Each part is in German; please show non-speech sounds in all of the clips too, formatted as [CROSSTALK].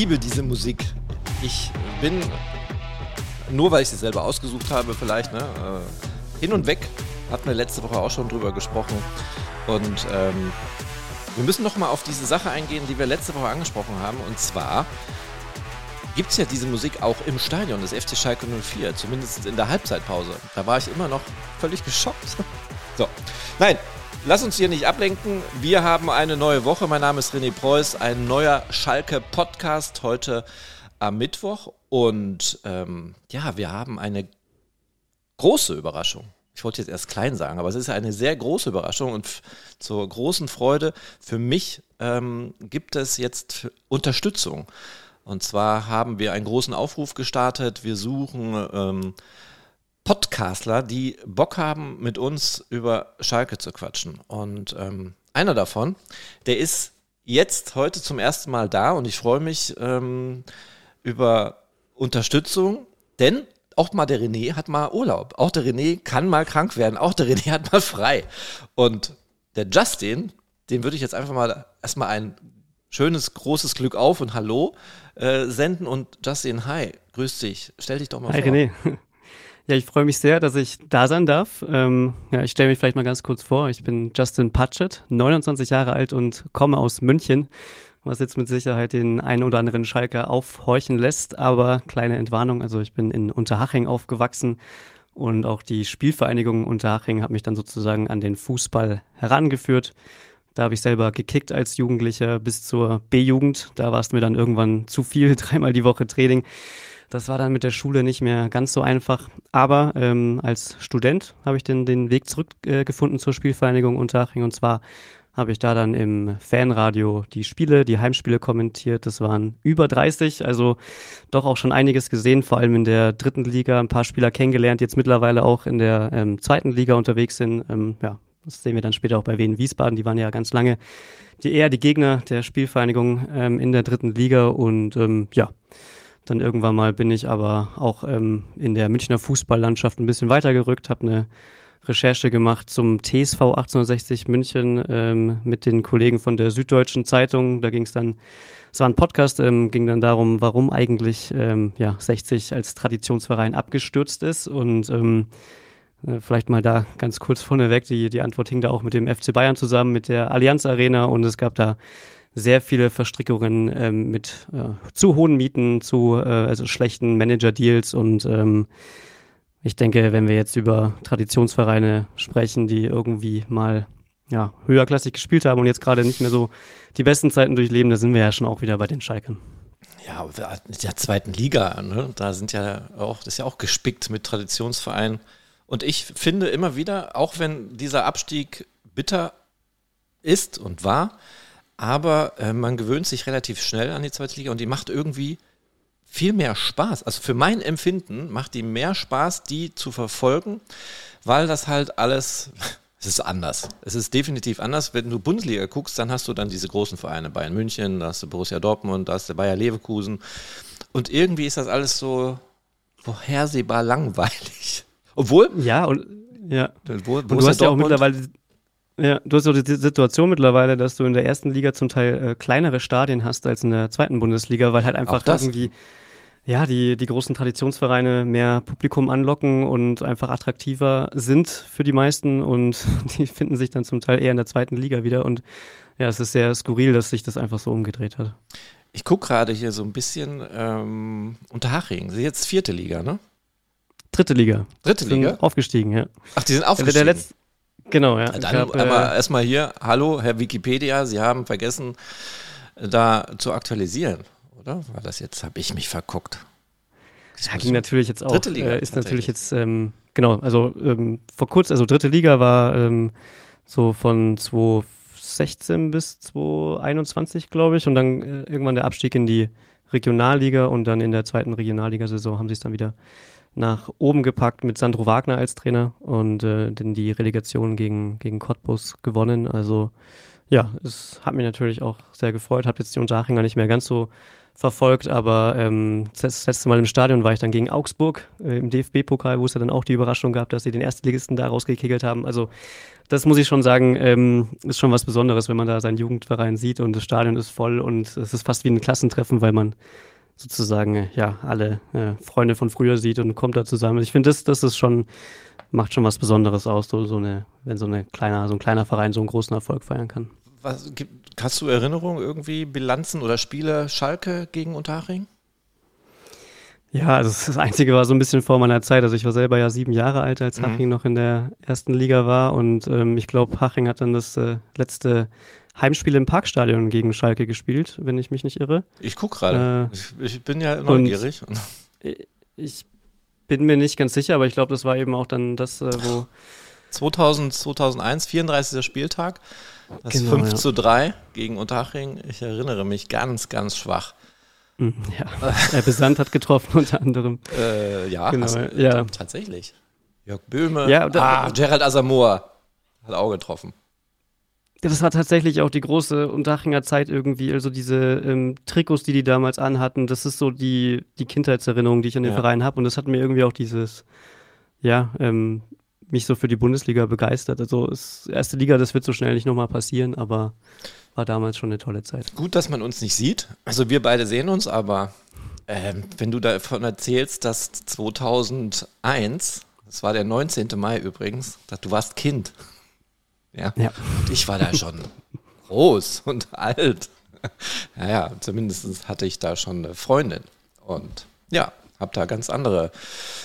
liebe diese Musik. Ich bin, nur weil ich sie selber ausgesucht habe, vielleicht, ne, äh, hin und weg. Hatten wir letzte Woche auch schon drüber gesprochen. Und ähm, wir müssen noch mal auf diese Sache eingehen, die wir letzte Woche angesprochen haben. Und zwar gibt es ja diese Musik auch im Stadion des FC Schalke 04, zumindest in der Halbzeitpause. Da war ich immer noch völlig geschockt. So, nein, lass uns hier nicht ablenken. Wir haben eine neue Woche. Mein Name ist René Preuß, ein neuer Schalke-Podcast heute am Mittwoch. Und ähm, ja, wir haben eine große Überraschung. Ich wollte jetzt erst klein sagen, aber es ist eine sehr große Überraschung und zur großen Freude für mich ähm, gibt es jetzt Unterstützung. Und zwar haben wir einen großen Aufruf gestartet. Wir suchen ähm, Podcastler, die Bock haben, mit uns über Schalke zu quatschen. Und ähm, einer davon, der ist jetzt heute zum ersten Mal da und ich freue mich ähm, über Unterstützung, denn auch mal der René hat mal Urlaub. Auch der René kann mal krank werden. Auch der René [LAUGHS] hat mal frei. Und der Justin, den würde ich jetzt einfach mal erstmal ein schönes, großes Glück auf und Hallo äh, senden. Und Justin, hi, grüß dich. Stell dich doch mal hi, vor. Hi René. Ja, ich freue mich sehr, dass ich da sein darf. Ähm, ja, ich stelle mich vielleicht mal ganz kurz vor. Ich bin Justin Patchett, 29 Jahre alt und komme aus München, was jetzt mit Sicherheit den einen oder anderen Schalker aufhorchen lässt. Aber kleine Entwarnung, also ich bin in Unterhaching aufgewachsen und auch die Spielvereinigung Unterhaching hat mich dann sozusagen an den Fußball herangeführt. Da habe ich selber gekickt als Jugendlicher bis zur B-Jugend. Da war es mir dann irgendwann zu viel, [LAUGHS] dreimal die Woche Training. Das war dann mit der Schule nicht mehr ganz so einfach. Aber ähm, als Student habe ich den, den Weg zurückgefunden äh, zur Spielvereinigung Unterhaching. Und zwar habe ich da dann im Fanradio die Spiele, die Heimspiele kommentiert. Das waren über 30, also doch auch schon einiges gesehen, vor allem in der dritten Liga, ein paar Spieler kennengelernt, jetzt mittlerweile auch in der ähm, zweiten Liga unterwegs sind. Ähm, ja, das sehen wir dann später auch bei Wien Wiesbaden, die waren ja ganz lange die eher die Gegner der Spielvereinigung ähm, in der dritten Liga und ähm, ja, dann irgendwann mal bin ich aber auch ähm, in der Münchner Fußballlandschaft ein bisschen weitergerückt, habe eine Recherche gemacht zum TSV 1860 München ähm, mit den Kollegen von der Süddeutschen Zeitung. Da ging es dann, es war ein Podcast, ähm, ging dann darum, warum eigentlich ähm, ja, 60 als Traditionsverein abgestürzt ist. Und ähm, äh, vielleicht mal da ganz kurz vorneweg, die, die Antwort hing da auch mit dem FC Bayern zusammen, mit der Allianz Arena und es gab da sehr viele Verstrickungen ähm, mit äh, zu hohen Mieten, zu äh, also schlechten Manager-Deals und ähm, ich denke, wenn wir jetzt über Traditionsvereine sprechen, die irgendwie mal ja, höherklassig gespielt haben und jetzt gerade nicht mehr so die besten Zeiten durchleben, da sind wir ja schon auch wieder bei den Schalkern. Ja, der zweiten Liga, ne? da sind ja auch, das ist ja auch gespickt mit Traditionsvereinen. Und ich finde immer wieder, auch wenn dieser Abstieg bitter ist und war, aber äh, man gewöhnt sich relativ schnell an die zweite Liga und die macht irgendwie viel mehr Spaß. Also für mein Empfinden macht die mehr Spaß, die zu verfolgen, weil das halt alles, [LAUGHS] es ist anders. Es ist definitiv anders. Wenn du Bundesliga guckst, dann hast du dann diese großen Vereine, Bayern München, da hast du Borussia Dortmund, da hast du Bayer Leverkusen. Und irgendwie ist das alles so vorhersehbar langweilig. [LAUGHS] Obwohl. Ja, und ja. Wo, und du hast ja auch mittlerweile ja, du hast so die Situation mittlerweile, dass du in der ersten Liga zum Teil äh, kleinere Stadien hast als in der zweiten Bundesliga, weil halt einfach irgendwie ja, die, die großen Traditionsvereine mehr Publikum anlocken und einfach attraktiver sind für die meisten und [LAUGHS] die finden sich dann zum Teil eher in der zweiten Liga wieder und ja, es ist sehr skurril, dass sich das einfach so umgedreht hat. Ich gucke gerade hier so ein bisschen ähm, unter Haching, Sie jetzt vierte Liga, ne? Dritte Liga. Dritte Liga? Aufgestiegen, ja. Ach, die sind aufgestiegen. Der, der, Genau, ja. Dann hab, aber äh, erstmal hier, hallo, Herr Wikipedia, Sie haben vergessen, da zu aktualisieren, oder? War das jetzt, habe ich mich verguckt. Ja, ging natürlich jetzt auch. Dritte Liga. Äh, ist natürlich jetzt, ähm, genau, also ähm, vor kurzem, also dritte Liga war ähm, so von 2016 bis 2021, glaube ich, und dann äh, irgendwann der Abstieg in die Regionalliga und dann in der zweiten Regionalligasaison haben sie es dann wieder nach oben gepackt mit Sandro Wagner als Trainer und äh, dann die Relegation gegen, gegen Cottbus gewonnen. Also Ja, es hat mich natürlich auch sehr gefreut. Habe jetzt die Unterhachinger nicht mehr ganz so verfolgt, aber ähm, das letzte Mal im Stadion war ich dann gegen Augsburg äh, im DFB-Pokal, wo es ja dann auch die Überraschung gab, dass sie den Erstligisten da rausgekickelt haben. Also das muss ich schon sagen, ähm, ist schon was Besonderes, wenn man da seinen Jugendverein sieht und das Stadion ist voll und es ist fast wie ein Klassentreffen, weil man sozusagen äh, ja alle äh, Freunde von früher sieht und kommt da zusammen. Ich finde, das, das ist schon macht schon was Besonderes aus, so, so eine, wenn so eine kleiner, so ein kleiner Verein so einen großen Erfolg feiern kann. Was, gibt, hast du Erinnerungen irgendwie, Bilanzen oder Spiele Schalke gegen Unterhaching? Ja, also das Einzige war so ein bisschen vor meiner Zeit. Also ich war selber ja sieben Jahre alt, als mhm. Haching noch in der ersten Liga war. Und ähm, ich glaube, Haching hat dann das äh, letzte Heimspiel im Parkstadion gegen Schalke gespielt, wenn ich mich nicht irre. Ich gucke gerade. Äh, ich, ich, bin ja neugierig. ich bin mir nicht ganz sicher, aber ich glaube, das war eben auch dann das, äh, wo. 2000, 2001, 34. Spieltag. Das genau, 5 ja. zu 3 gegen Unterhaching. Ich erinnere mich ganz, ganz schwach. Mhm, ja, Herr [LAUGHS] Besant hat getroffen unter anderem. Äh, ja, genau, hast, ja, tatsächlich. Jörg Böhme. Ja, ah, Gerald Asamoah hat auch getroffen. Das war tatsächlich auch die große Unterachinger Zeit irgendwie, also diese ähm, Trikots, die die damals anhatten, das ist so die, die Kindheitserinnerung, die ich an den ja. Verein habe und das hat mir irgendwie auch dieses, ja, ähm, mich so für die Bundesliga begeistert. Also ist, erste Liga, das wird so schnell nicht nochmal passieren, aber war damals schon eine tolle Zeit. Gut, dass man uns nicht sieht. Also wir beide sehen uns, aber ähm, wenn du davon erzählst, dass 2001, das war der 19. Mai übrigens, dass du warst Kind. Ja. ja. Und ich war da schon groß und alt. Naja, zumindest hatte ich da schon eine Freundin. Und ja, habe da ganz andere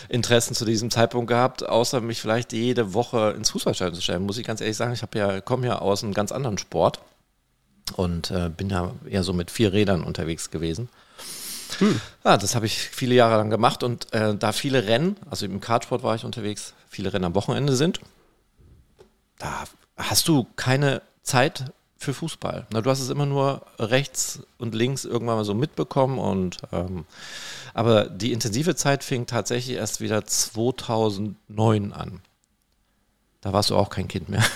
Interessen zu diesem Zeitpunkt gehabt, außer mich vielleicht jede Woche ins Fußballstadion zu stellen. Muss ich ganz ehrlich sagen, ich ja, komme ja aus einem ganz anderen Sport und äh, bin ja eher so mit vier Rädern unterwegs gewesen. Hm. Ja, das habe ich viele Jahre lang gemacht und äh, da viele Rennen, also im Kartsport war ich unterwegs, viele Rennen am Wochenende sind, da hast du keine Zeit für Fußball. Na, du hast es immer nur rechts und links irgendwann mal so mitbekommen und ähm, aber die intensive Zeit fing tatsächlich erst wieder 2009 an. Da warst du auch kein Kind mehr. [LAUGHS]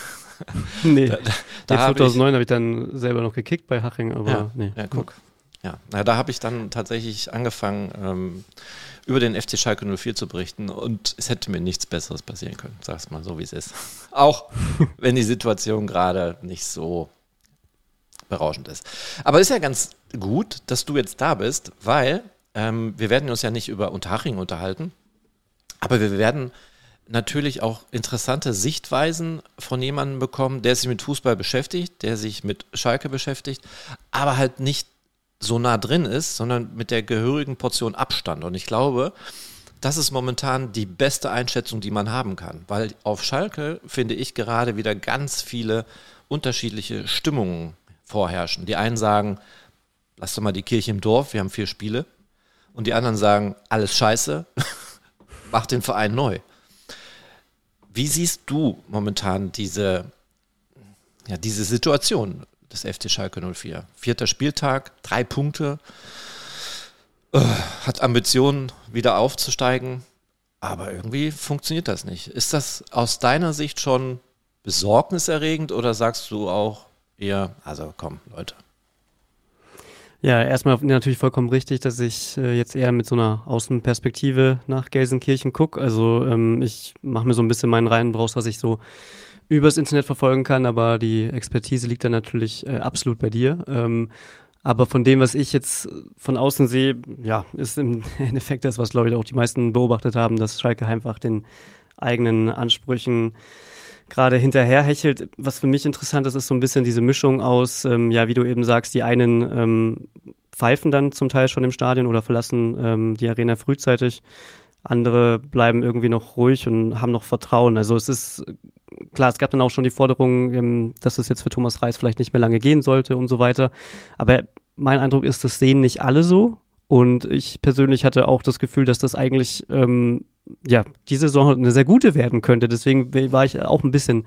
Nee, da, da, da hab 2009 habe ich dann selber noch gekickt bei Haching, aber ja, nee. Ja, guck. Ja, na, da habe ich dann tatsächlich angefangen, ähm, über den FC Schalke 04 zu berichten und es hätte mir nichts Besseres passieren können, sag's mal so, wie es ist. [LAUGHS] Auch wenn die Situation gerade nicht so berauschend ist. Aber ist ja ganz gut, dass du jetzt da bist, weil ähm, wir werden uns ja nicht über Unterhaching unterhalten, aber wir werden natürlich auch interessante Sichtweisen von jemandem bekommen, der sich mit Fußball beschäftigt, der sich mit Schalke beschäftigt, aber halt nicht so nah drin ist, sondern mit der gehörigen Portion Abstand. Und ich glaube, das ist momentan die beste Einschätzung, die man haben kann, weil auf Schalke finde ich gerade wieder ganz viele unterschiedliche Stimmungen vorherrschen. Die einen sagen, lass doch mal die Kirche im Dorf, wir haben vier Spiele. Und die anderen sagen, alles scheiße, [LAUGHS] mach den Verein neu. Wie siehst du momentan diese, ja, diese Situation des FC Schalke 04? Vierter Spieltag, drei Punkte, äh, hat Ambitionen, wieder aufzusteigen, aber irgendwie funktioniert das nicht. Ist das aus deiner Sicht schon besorgniserregend oder sagst du auch eher, also komm, Leute, ja, erstmal natürlich vollkommen richtig, dass ich äh, jetzt eher mit so einer Außenperspektive nach Gelsenkirchen gucke. Also ähm, ich mache mir so ein bisschen meinen Reihen draus, was ich so übers Internet verfolgen kann, aber die Expertise liegt dann natürlich äh, absolut bei dir. Ähm, aber von dem, was ich jetzt von außen sehe, ja, ist im [LAUGHS] Endeffekt das, was glaube ich auch die meisten beobachtet haben, dass Schalke einfach den eigenen Ansprüchen gerade hinterherhechelt. Was für mich interessant ist, ist so ein bisschen diese Mischung aus, ähm, ja, wie du eben sagst, die einen ähm, pfeifen dann zum Teil schon im Stadion oder verlassen ähm, die Arena frühzeitig. Andere bleiben irgendwie noch ruhig und haben noch Vertrauen. Also es ist klar, es gab dann auch schon die Forderung, ähm, dass es jetzt für Thomas Reis vielleicht nicht mehr lange gehen sollte und so weiter. Aber mein Eindruck ist, das sehen nicht alle so. Und ich persönlich hatte auch das Gefühl, dass das eigentlich ähm, ja, die Saison eine sehr gute werden könnte. Deswegen war ich auch ein bisschen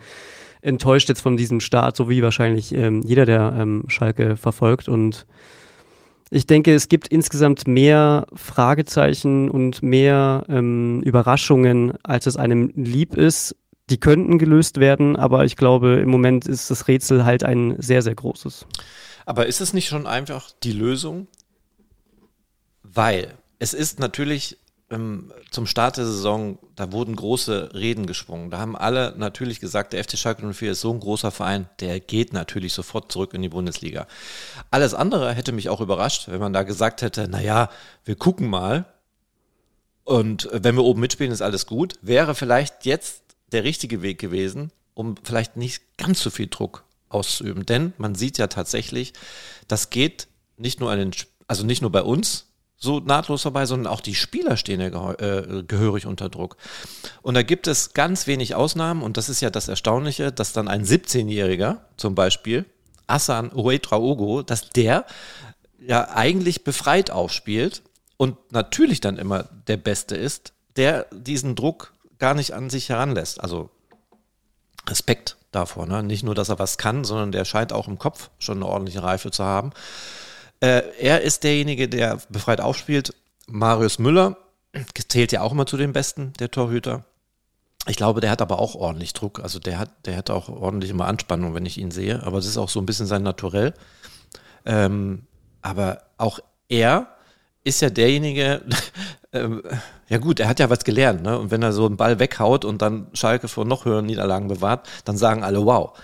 enttäuscht jetzt von diesem Start, so wie wahrscheinlich ähm, jeder, der ähm, Schalke verfolgt. Und ich denke, es gibt insgesamt mehr Fragezeichen und mehr ähm, Überraschungen, als es einem lieb ist. Die könnten gelöst werden, aber ich glaube, im Moment ist das Rätsel halt ein sehr, sehr großes. Aber ist es nicht schon einfach die Lösung? Weil es ist natürlich ähm, zum Start der Saison, da wurden große Reden gesprungen. Da haben alle natürlich gesagt, der FC Schalke 04 ist so ein großer Verein, der geht natürlich sofort zurück in die Bundesliga. Alles andere hätte mich auch überrascht, wenn man da gesagt hätte, naja, wir gucken mal. Und wenn wir oben mitspielen, ist alles gut. Wäre vielleicht jetzt der richtige Weg gewesen, um vielleicht nicht ganz so viel Druck auszuüben. Denn man sieht ja tatsächlich, das geht nicht nur an den, also nicht nur bei uns, so nahtlos vorbei, sondern auch die Spieler stehen ja äh, gehörig unter Druck. Und da gibt es ganz wenig Ausnahmen und das ist ja das Erstaunliche, dass dann ein 17-Jähriger zum Beispiel, Asan Uetraogo, dass der ja eigentlich befreit aufspielt und natürlich dann immer der Beste ist, der diesen Druck gar nicht an sich heranlässt. Also Respekt davor, ne? Nicht nur, dass er was kann, sondern der scheint auch im Kopf schon eine ordentliche Reife zu haben. Äh, er ist derjenige, der befreit aufspielt. Marius Müller zählt ja auch immer zu den Besten der Torhüter. Ich glaube, der hat aber auch ordentlich Druck. Also der hat, der hat auch ordentlich immer Anspannung, wenn ich ihn sehe. Aber es ist auch so ein bisschen sein Naturell. Ähm, aber auch er ist ja derjenige, ähm, ja gut, er hat ja was gelernt, ne? Und wenn er so einen Ball weghaut und dann Schalke vor noch höheren Niederlagen bewahrt, dann sagen alle, wow.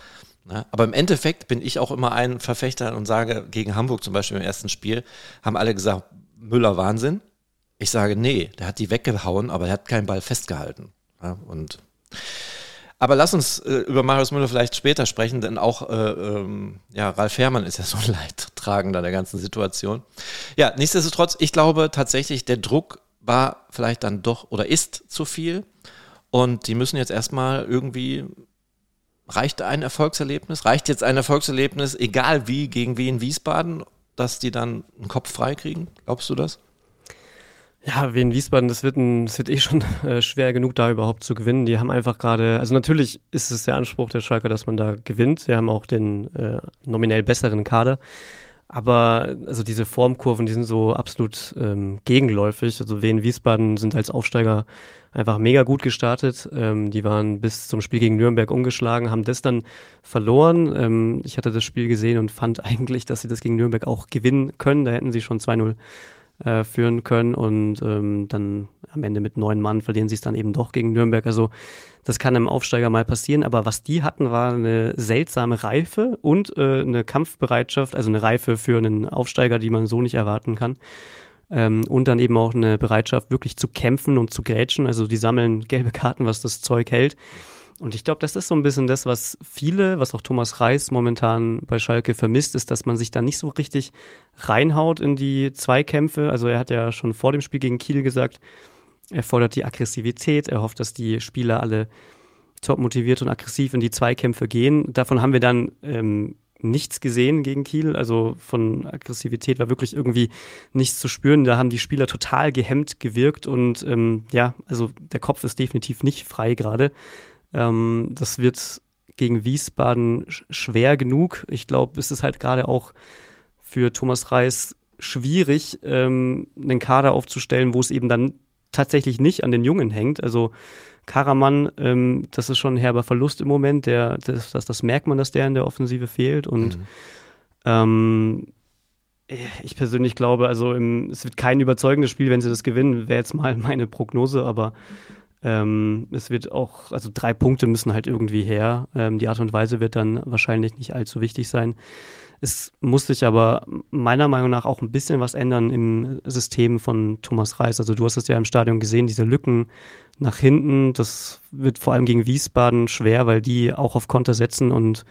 Ne? Aber im Endeffekt bin ich auch immer ein Verfechter und sage, gegen Hamburg zum Beispiel im ersten Spiel, haben alle gesagt, Müller Wahnsinn. Ich sage, nee, der hat die weggehauen, aber er hat keinen Ball festgehalten. Ja, und aber lass uns äh, über Marius Müller vielleicht später sprechen, denn auch äh, ähm, ja, Ralf Herrmann ist ja so ein [LAUGHS] Leidtragender der ganzen Situation. Ja, nichtsdestotrotz, ich glaube tatsächlich, der Druck war vielleicht dann doch oder ist zu viel. Und die müssen jetzt erstmal irgendwie reicht ein Erfolgserlebnis? Reicht jetzt ein Erfolgserlebnis, egal wie, gegen Wien Wiesbaden, dass die dann einen Kopf frei kriegen? Glaubst du das? Ja, Wien Wiesbaden, das wird, ein, das wird eh schon [LAUGHS] äh, schwer genug, da überhaupt zu gewinnen. Die haben einfach gerade, also natürlich ist es der Anspruch der Schalke, dass man da gewinnt. Sie haben auch den äh, nominell besseren Kader. Aber also diese Formkurven, die sind so absolut ähm, gegenläufig. Also Wien Wiesbaden sind als Aufsteiger einfach mega gut gestartet. Ähm, die waren bis zum Spiel gegen Nürnberg umgeschlagen, haben das dann verloren. Ähm, ich hatte das Spiel gesehen und fand [LAUGHS] eigentlich, dass sie das gegen Nürnberg auch gewinnen können. Da hätten sie schon 2-0 äh, führen können und ähm, dann am Ende mit neun Mann verlieren sie es dann eben doch gegen Nürnberg. Also das kann einem Aufsteiger mal passieren, aber was die hatten, war eine seltsame Reife und äh, eine Kampfbereitschaft, also eine Reife für einen Aufsteiger, die man so nicht erwarten kann. Ähm, und dann eben auch eine Bereitschaft, wirklich zu kämpfen und zu grätschen. Also die sammeln gelbe Karten, was das Zeug hält. Und ich glaube, das ist so ein bisschen das, was viele, was auch Thomas Reis momentan bei Schalke vermisst, ist, dass man sich da nicht so richtig reinhaut in die Zweikämpfe. Also er hat ja schon vor dem Spiel gegen Kiel gesagt, er fordert die Aggressivität, er hofft, dass die Spieler alle top motiviert und aggressiv in die Zweikämpfe gehen. Davon haben wir dann ähm, nichts gesehen gegen Kiel. Also von Aggressivität war wirklich irgendwie nichts zu spüren. Da haben die Spieler total gehemmt gewirkt und ähm, ja, also der Kopf ist definitiv nicht frei gerade. Ähm, das wird gegen Wiesbaden schwer genug. Ich glaube, es ist halt gerade auch für Thomas Reis schwierig, ähm, einen Kader aufzustellen, wo es eben dann tatsächlich nicht an den Jungen hängt. Also Karaman, ähm, das ist schon ein herber Verlust im Moment. Der, das, das, das, merkt man, dass der in der Offensive fehlt. Und mhm. ähm, ich persönlich glaube, also im, es wird kein überzeugendes Spiel, wenn sie das gewinnen, wäre jetzt mal [LAUGHS] meine Prognose, aber ähm, es wird auch, also drei Punkte müssen halt irgendwie her. Ähm, die Art und Weise wird dann wahrscheinlich nicht allzu wichtig sein. Es muss sich aber meiner Meinung nach auch ein bisschen was ändern im System von Thomas Reis. Also du hast es ja im Stadion gesehen, diese Lücken nach hinten, das wird vor allem gegen Wiesbaden schwer, weil die auch auf Konter setzen und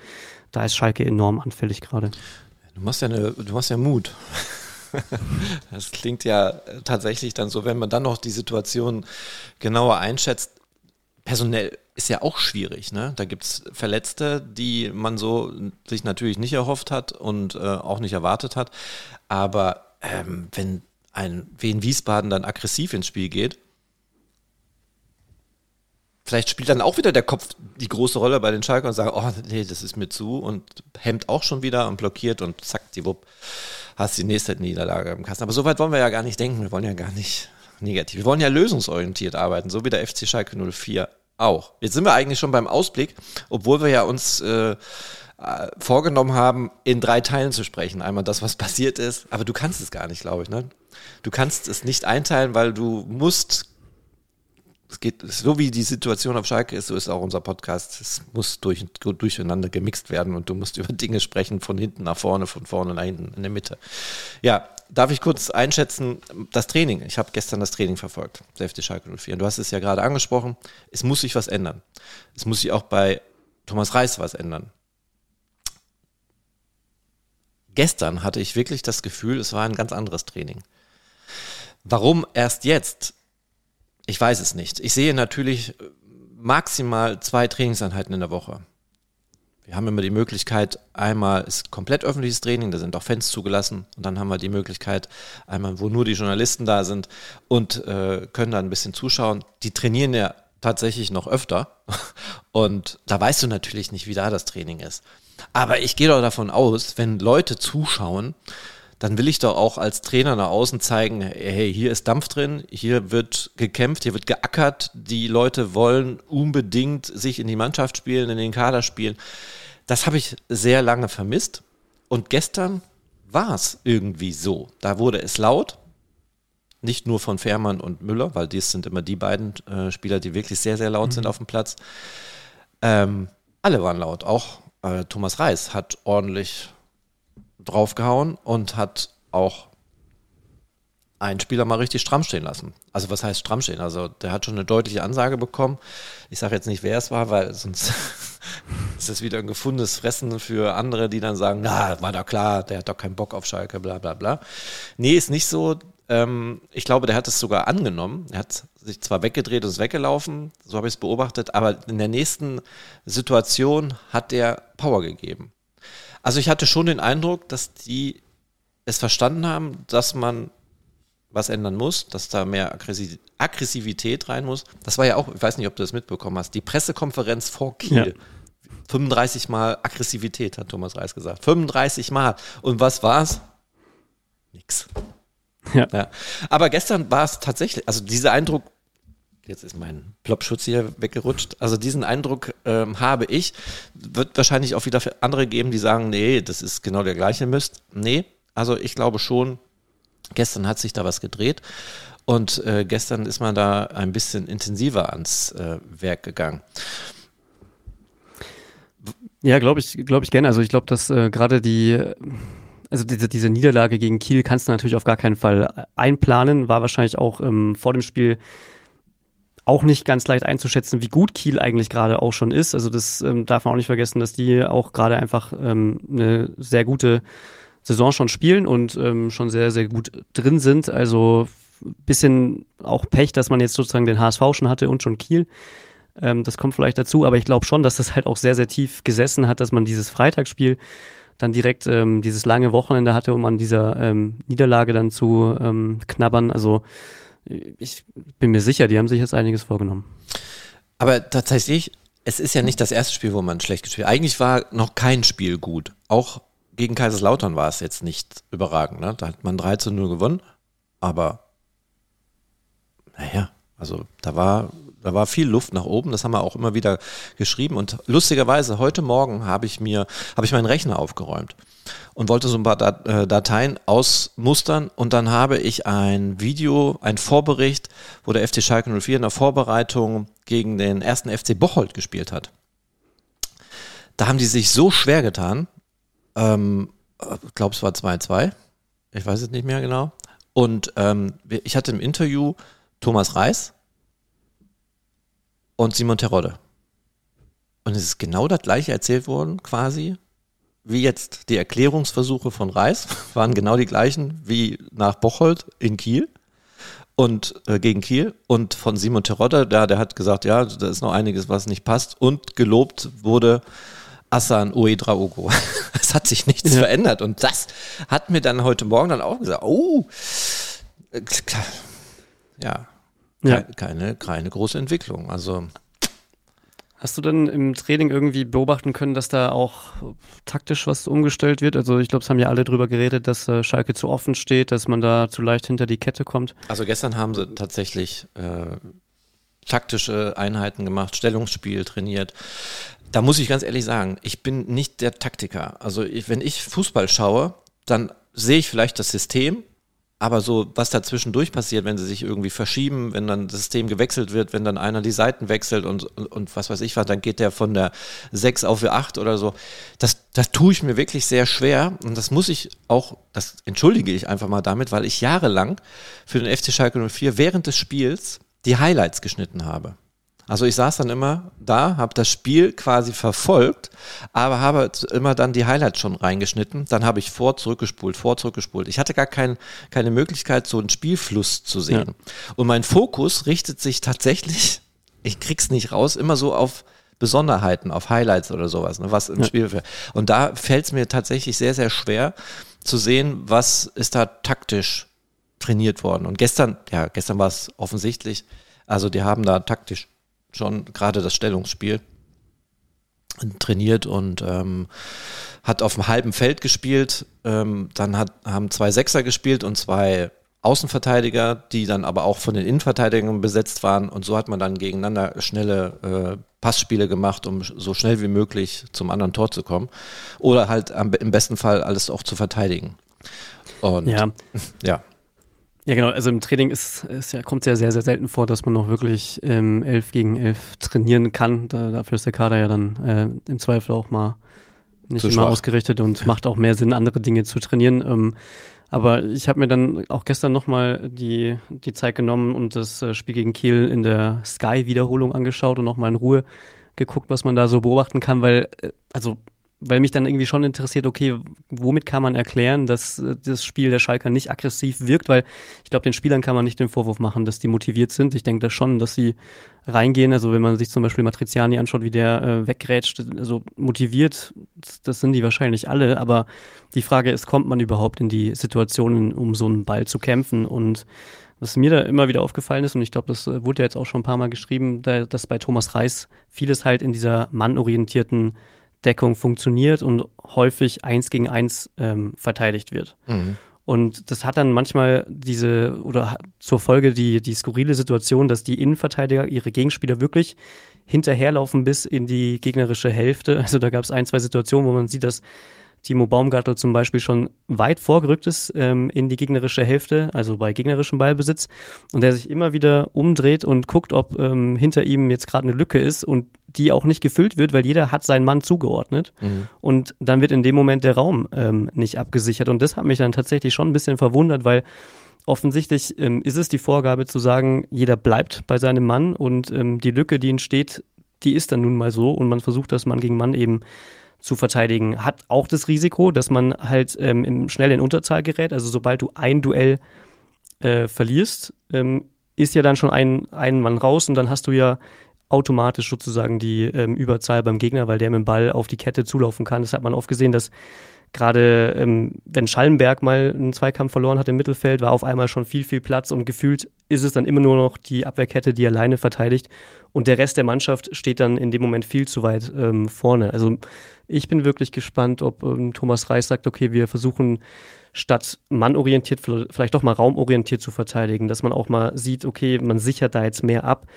da ist Schalke enorm anfällig gerade. Du machst ja eine, du machst ja Mut. [LAUGHS] [LAUGHS] Das klingt ja tatsächlich dann so, wenn man dann noch die Situation genauer einschätzt. Personell ist ja auch schwierig. Ne? Da gibt es Verletzte, die man so sich natürlich nicht erhofft hat und äh, auch nicht erwartet hat. Aber ähm, wenn ein Wien Wiesbaden dann aggressiv ins Spiel geht, vielleicht spielt dann auch wieder der Kopf die große Rolle bei den Schalke und sagt, oh nee, das ist mir zu und hemmt auch schon wieder und blockiert und zack, die Wupp, hast die nächste Niederlage im Kasten. Aber so weit wollen wir ja gar nicht denken. Wir wollen ja gar nicht negativ. Wir wollen ja lösungsorientiert arbeiten, so wie der FC Schalke 04 auch. Jetzt sind wir eigentlich schon beim Ausblick, obwohl wir ja uns äh, äh, vorgenommen haben, in drei Teilen zu sprechen. Einmal das, was [LAUGHS] passiert ist, aber du kannst es gar nicht, glaube ich. Ne? Du kannst es nicht einteilen, weil du musst es geht, so wie die Situation auf Schalke ist, so ist auch unser Podcast. Es muss durch, durcheinander gemixt werden und du musst über Dinge sprechen, von hinten nach vorne, von vorne nach hinten, in der Mitte. Ja, darf ich kurz einschätzen, das Training. Ich habe gestern das Training verfolgt, der Schalke 04. Und du hast es ja gerade angesprochen, es muss sich was ändern. Es muss sich auch bei Thomas Reis was ändern. Gestern hatte ich wirklich das Gefühl, es war ein ganz anderes Training. Warum erst jetzt? Ich weiß es nicht. Ich sehe natürlich maximal zwei Trainingseinheiten in der Woche. Wir haben immer die Möglichkeit, einmal ist komplett öffentliches Training, da sind auch Fans zugelassen und dann haben wir die Möglichkeit, einmal, wo nur die Journalisten da sind und äh, können da ein bisschen zuschauen. Die trainieren ja tatsächlich noch öfter [LAUGHS] und da weißt du natürlich nicht, wie da das Training ist. Aber ich gehe doch davon aus, wenn Leute zuschauen, dann will ich doch auch als Trainer nach außen zeigen, hey, hier ist Dampf drin, hier wird gekämpft, hier wird geackert, die Leute wollen unbedingt sich in die Mannschaft spielen, in den Kader spielen. Das habe ich sehr lange vermisst und gestern war es irgendwie so. Da wurde es laut, nicht nur von Fährmann und Müller, weil dies sind immer die beiden äh, Spieler, die wirklich sehr, sehr laut mhm. sind auf dem Platz. Ähm, alle waren laut, auch äh, Thomas Reis hat ordentlich draufgehauen und hat auch einen Spieler mal richtig stramm stehen lassen. Also was heißt stramm stehen? Also der hat schon eine deutliche Ansage bekommen. Ich sage jetzt nicht, wer es war, weil sonst [LAUGHS] ist das wieder ein gefundenes Fressen für andere, die dann sagen, na, war doch klar, der hat doch keinen Bock auf Schalke, bla bla bla. Nee, ist nicht so. Ähm, ich glaube, der hat es sogar angenommen. Er hat sich zwar weggedreht und ist weggelaufen, so habe ich es beobachtet, aber in der nächsten Situation hat der Power gegeben. Also ich hatte schon den Eindruck, dass die es verstanden haben, dass man was ändern muss, dass da mehr Aggressivität rein muss. Das war ja auch, ich weiß nicht, ob du das mitbekommen hast, die Pressekonferenz vor Kiel. Ja. 35 Mal Aggressivität, hat Thomas Reis gesagt. 35 Mal. Und was war's? Nix. Ja. ja. Aber gestern war es tatsächlich, also dieser Eindruck Jetzt ist mein Plopschutz hier weggerutscht. Also diesen Eindruck ähm, habe ich. Wird wahrscheinlich auch wieder andere geben, die sagen, nee, das ist genau der gleiche Mist. Nee, also ich glaube schon, gestern hat sich da was gedreht. Und äh, gestern ist man da ein bisschen intensiver ans äh, Werk gegangen. Ja, glaube ich, glaube ich gerne. Also ich glaube, dass äh, gerade die, also diese, diese Niederlage gegen Kiel kannst du natürlich auf gar keinen Fall einplanen. War wahrscheinlich auch ähm, vor dem Spiel auch nicht ganz leicht einzuschätzen, wie gut Kiel eigentlich gerade auch schon ist. Also das ähm, darf man auch nicht vergessen, dass die auch gerade einfach ähm, eine sehr gute Saison schon spielen und ähm, schon sehr, sehr gut drin sind. Also bisschen auch Pech, dass man jetzt sozusagen den HSV schon hatte und schon Kiel. Ähm, das kommt vielleicht dazu, aber ich glaube schon, dass das halt auch sehr, sehr tief gesessen hat, dass man dieses Freitagsspiel dann direkt ähm, dieses lange Wochenende hatte, um an dieser ähm, Niederlage dann zu knabbern. Also ich bin mir sicher, die haben sich jetzt einiges vorgenommen. Aber tatsächlich, es ist ja nicht das erste Spiel, wo man schlecht gespielt hat. Eigentlich war noch kein Spiel gut. Auch gegen Kaiserslautern war es jetzt nicht überragend. Ne? Da hat man 3 zu 0 gewonnen. Aber naja, also da war, da war viel Luft nach oben. Das haben wir auch immer wieder geschrieben. Und lustigerweise, heute Morgen habe ich mir, habe ich meinen Rechner aufgeräumt und wollte so ein paar äh, Dateien ausmustern und dann habe ich ein Video, ein Vorbericht, wo der FC Schalke 04 in der Vorbereitung gegen den ersten FC Bocholt gespielt hat. Da haben die sich so schwer getan. Ähm, ich glaube, es war 2-2. Ich weiß es nicht mehr genau. Und ähm, ich hatte im Interview Thomas Reis und Simon Terodde. Und es ist genau das gleiche erzählt worden, quasi, wie jetzt die Erklärungsversuche von Reis [LAUGHS] waren genau die gleichen wie nach Bocholt in Kiel und äh, gegen Kiel und von Simon Terodde, der, der hat gesagt, ja, da ist noch einiges, was nicht passt und gelobt wurde Asan Uedraogo. [LAUGHS] es hat sich nichts ja. verändert und das hat mir dann heute Morgen dann auch gesagt, oh, äh, ja, ja. Keine, keine große Entwicklung. Also Hast du denn im Training irgendwie beobachten können, dass da auch taktisch was umgestellt wird? Also ich glaube, es haben ja alle drüber geredet, dass äh, Schalke zu offen steht, dass man da zu leicht hinter die Kette kommt. Also gestern haben sie tatsächlich äh, taktische Einheiten gemacht, Stellungsspiel trainiert. Da muss ich ganz ehrlich sagen, ich bin nicht der Taktiker. Also ich, wenn ich Fußball schaue, dann sehe ich vielleicht das System, aber so, was dazwischendurch passiert, wenn sie sich irgendwie verschieben, wenn dann das System gewechselt wird, wenn dann einer die Seiten wechselt und, und, und was weiß ich was, dann geht der von der 6 auf die 8 oder so. Das, das tue ich mir wirklich sehr schwer und das muss ich auch, das entschuldige ich einfach mal damit, weil ich jahrelang für den FC Schalke 04 während des Spiels die Highlights geschnitten habe. Also ich saß dann immer da, habe das Spiel quasi verfolgt, aber habe immer dann die Highlights schon reingeschnitten. Dann habe ich vor, zurückgespult, vor, zurückgespult. Ich hatte gar kein, keine Möglichkeit, so einen Spielfluss zu sehen. Ja. Und mein Fokus richtet sich tatsächlich, [LAUGHS] ich krieg's nicht raus, immer so auf Besonderheiten, auf Highlights oder sowas, ne, was im ja. Spiel. Und da fällt es mir tatsächlich sehr, sehr schwer zu sehen, was ist da taktisch trainiert worden. Und gestern, ja, gestern war es offensichtlich, also die haben da taktisch schon gerade das Stellungsspiel trainiert und ähm, hat auf dem halben Feld gespielt. Ähm, dann hat, haben zwei Sechser gespielt und zwei Außenverteidiger, die dann aber auch von den Innenverteidigern besetzt waren. Und so hat man dann gegeneinander schnelle äh, Passspiele gemacht, um so schnell wie möglich zum anderen Tor zu kommen. Oder halt am, im besten Fall alles auch zu verteidigen. Und ja. [LAUGHS] ja. Ja, genau. Also im Training ist, ist ja, kommt es ja sehr, sehr selten vor, dass man noch wirklich ähm, 11 gegen 11 trainieren kann. Da, dafür ist der Kader ja dann äh, im Zweifel auch mal nicht immer schwach. ausgerichtet und macht auch mehr Sinn, andere Dinge zu trainieren. Ähm, aber ich habe mir dann auch gestern nochmal die, die Zeit genommen und das äh, Spiel gegen Kiel in der Sky-Wiederholung angeschaut und nochmal in Ruhe geguckt, was man da so beobachten kann, weil, äh, also weil mich dann irgendwie schon interessiert, okay, womit kann man erklären, dass äh, das Spiel der Schalker nicht aggressiv wirkt, weil ich glaube, den Spielern kann man nicht den Vorwurf machen, dass die motiviert sind. Ich denke da schon, dass sie reingehen. Also wenn man sich zum Beispiel Matriziani anschaut, wie der äh, weggrätscht, also motiviert, das sind die wahrscheinlich alle, aber die Frage ist, kommt man überhaupt in die Situationen, um so einen Ball zu kämpfen? Und was mir da immer wieder aufgefallen ist, und ich glaube, das äh, wurde ja jetzt auch schon ein paar Mal geschrieben, da, dass bei Thomas Reis vieles halt in dieser mannorientierten Deckung funktioniert und häufig eins gegen eins ähm, verteidigt wird. Mhm. Und das hat dann manchmal diese oder zur Folge die, die skurrile Situation, dass die Innenverteidiger ihre Gegenspieler wirklich hinterherlaufen bis in die gegnerische Hälfte. [LAUGHS] Also da gab es ein, zwei Situationen, wo man sieht, dass Timo Baumgartel zum Beispiel schon weit vorgerückt ist ähm, in die gegnerische Hälfte, also bei gegnerischem Ballbesitz, und der sich immer wieder umdreht und guckt, ob ähm, hinter ihm jetzt gerade eine Lücke ist und die auch nicht gefüllt wird, weil jeder hat seinen Mann zugeordnet. Mhm. Und dann wird in dem Moment der Raum ähm, nicht abgesichert. Und das hat mich dann tatsächlich schon ein bisschen verwundert, weil offensichtlich ähm, ist es die Vorgabe zu sagen, jeder bleibt bei seinem Mann und ähm, die Lücke, die entsteht, die ist dann nun mal so und man versucht das Mann gegen Mann eben zu verteidigen. Hat auch das Risiko, dass man halt ähm, schnell in Unterzahl gerät. Also sobald du ein Duell äh, verlierst, ähm, ist ja dann schon ein, ein Mann raus und dann hast du ja automatisch sozusagen die ähm, Überzahl beim Gegner, weil der mit dem Ball auf die Kette zulaufen kann. Das hat man oft gesehen, dass gerade ähm, wenn Schallenberg mal einen Zweikampf verloren hat im Mittelfeld, war auf einmal schon viel, viel Platz und gefühlt ist es dann immer nur noch die Abwehrkette, die alleine verteidigt und der Rest der Mannschaft steht dann in dem Moment viel zu weit ähm, vorne. Also ich bin wirklich gespannt, ob ähm, Thomas Reis sagt, okay, wir versuchen statt mannorientiert vielleicht doch mal raumorientiert zu verteidigen, dass man auch mal sieht, okay, man sichert da jetzt mehr ab.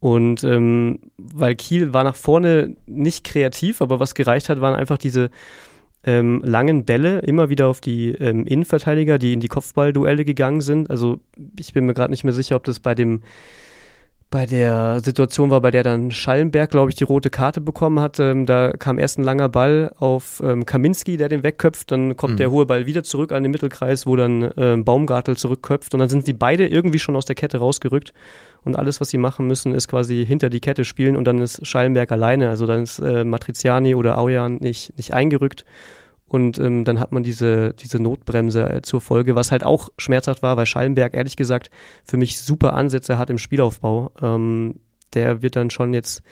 Und ähm, weil Kiel war nach vorne nicht kreativ, aber was gereicht hat, waren einfach diese ähm, langen Bälle immer wieder auf die ähm, Innenverteidiger, die in die Kopfballduelle gegangen sind. Also ich bin mir gerade nicht mehr sicher, ob das bei dem bei der Situation war, bei der dann Schallenberg, glaube ich, die rote Karte bekommen hat. Ähm, da kam erst ein langer Ball auf ähm, Kaminski, der den wegköpft. Dann kommt mhm. der hohe Ball wieder zurück an den Mittelkreis, wo dann ähm, Baumgartel zurückköpft. Und dann sind sie beide irgendwie schon aus der Kette rausgerückt. Und alles, was sie machen müssen, ist quasi hinter die Kette spielen. Und dann ist Schallenberg alleine. Also dann ist äh, Matriziani oder Aujan nicht, nicht eingerückt. Und ähm, dann hat man diese, diese Notbremse äh, zur Folge, was halt auch schmerzhaft war, weil Schallenberg ehrlich gesagt für mich super Ansätze hat im Spielaufbau. Ähm, der wird dann schon jetzt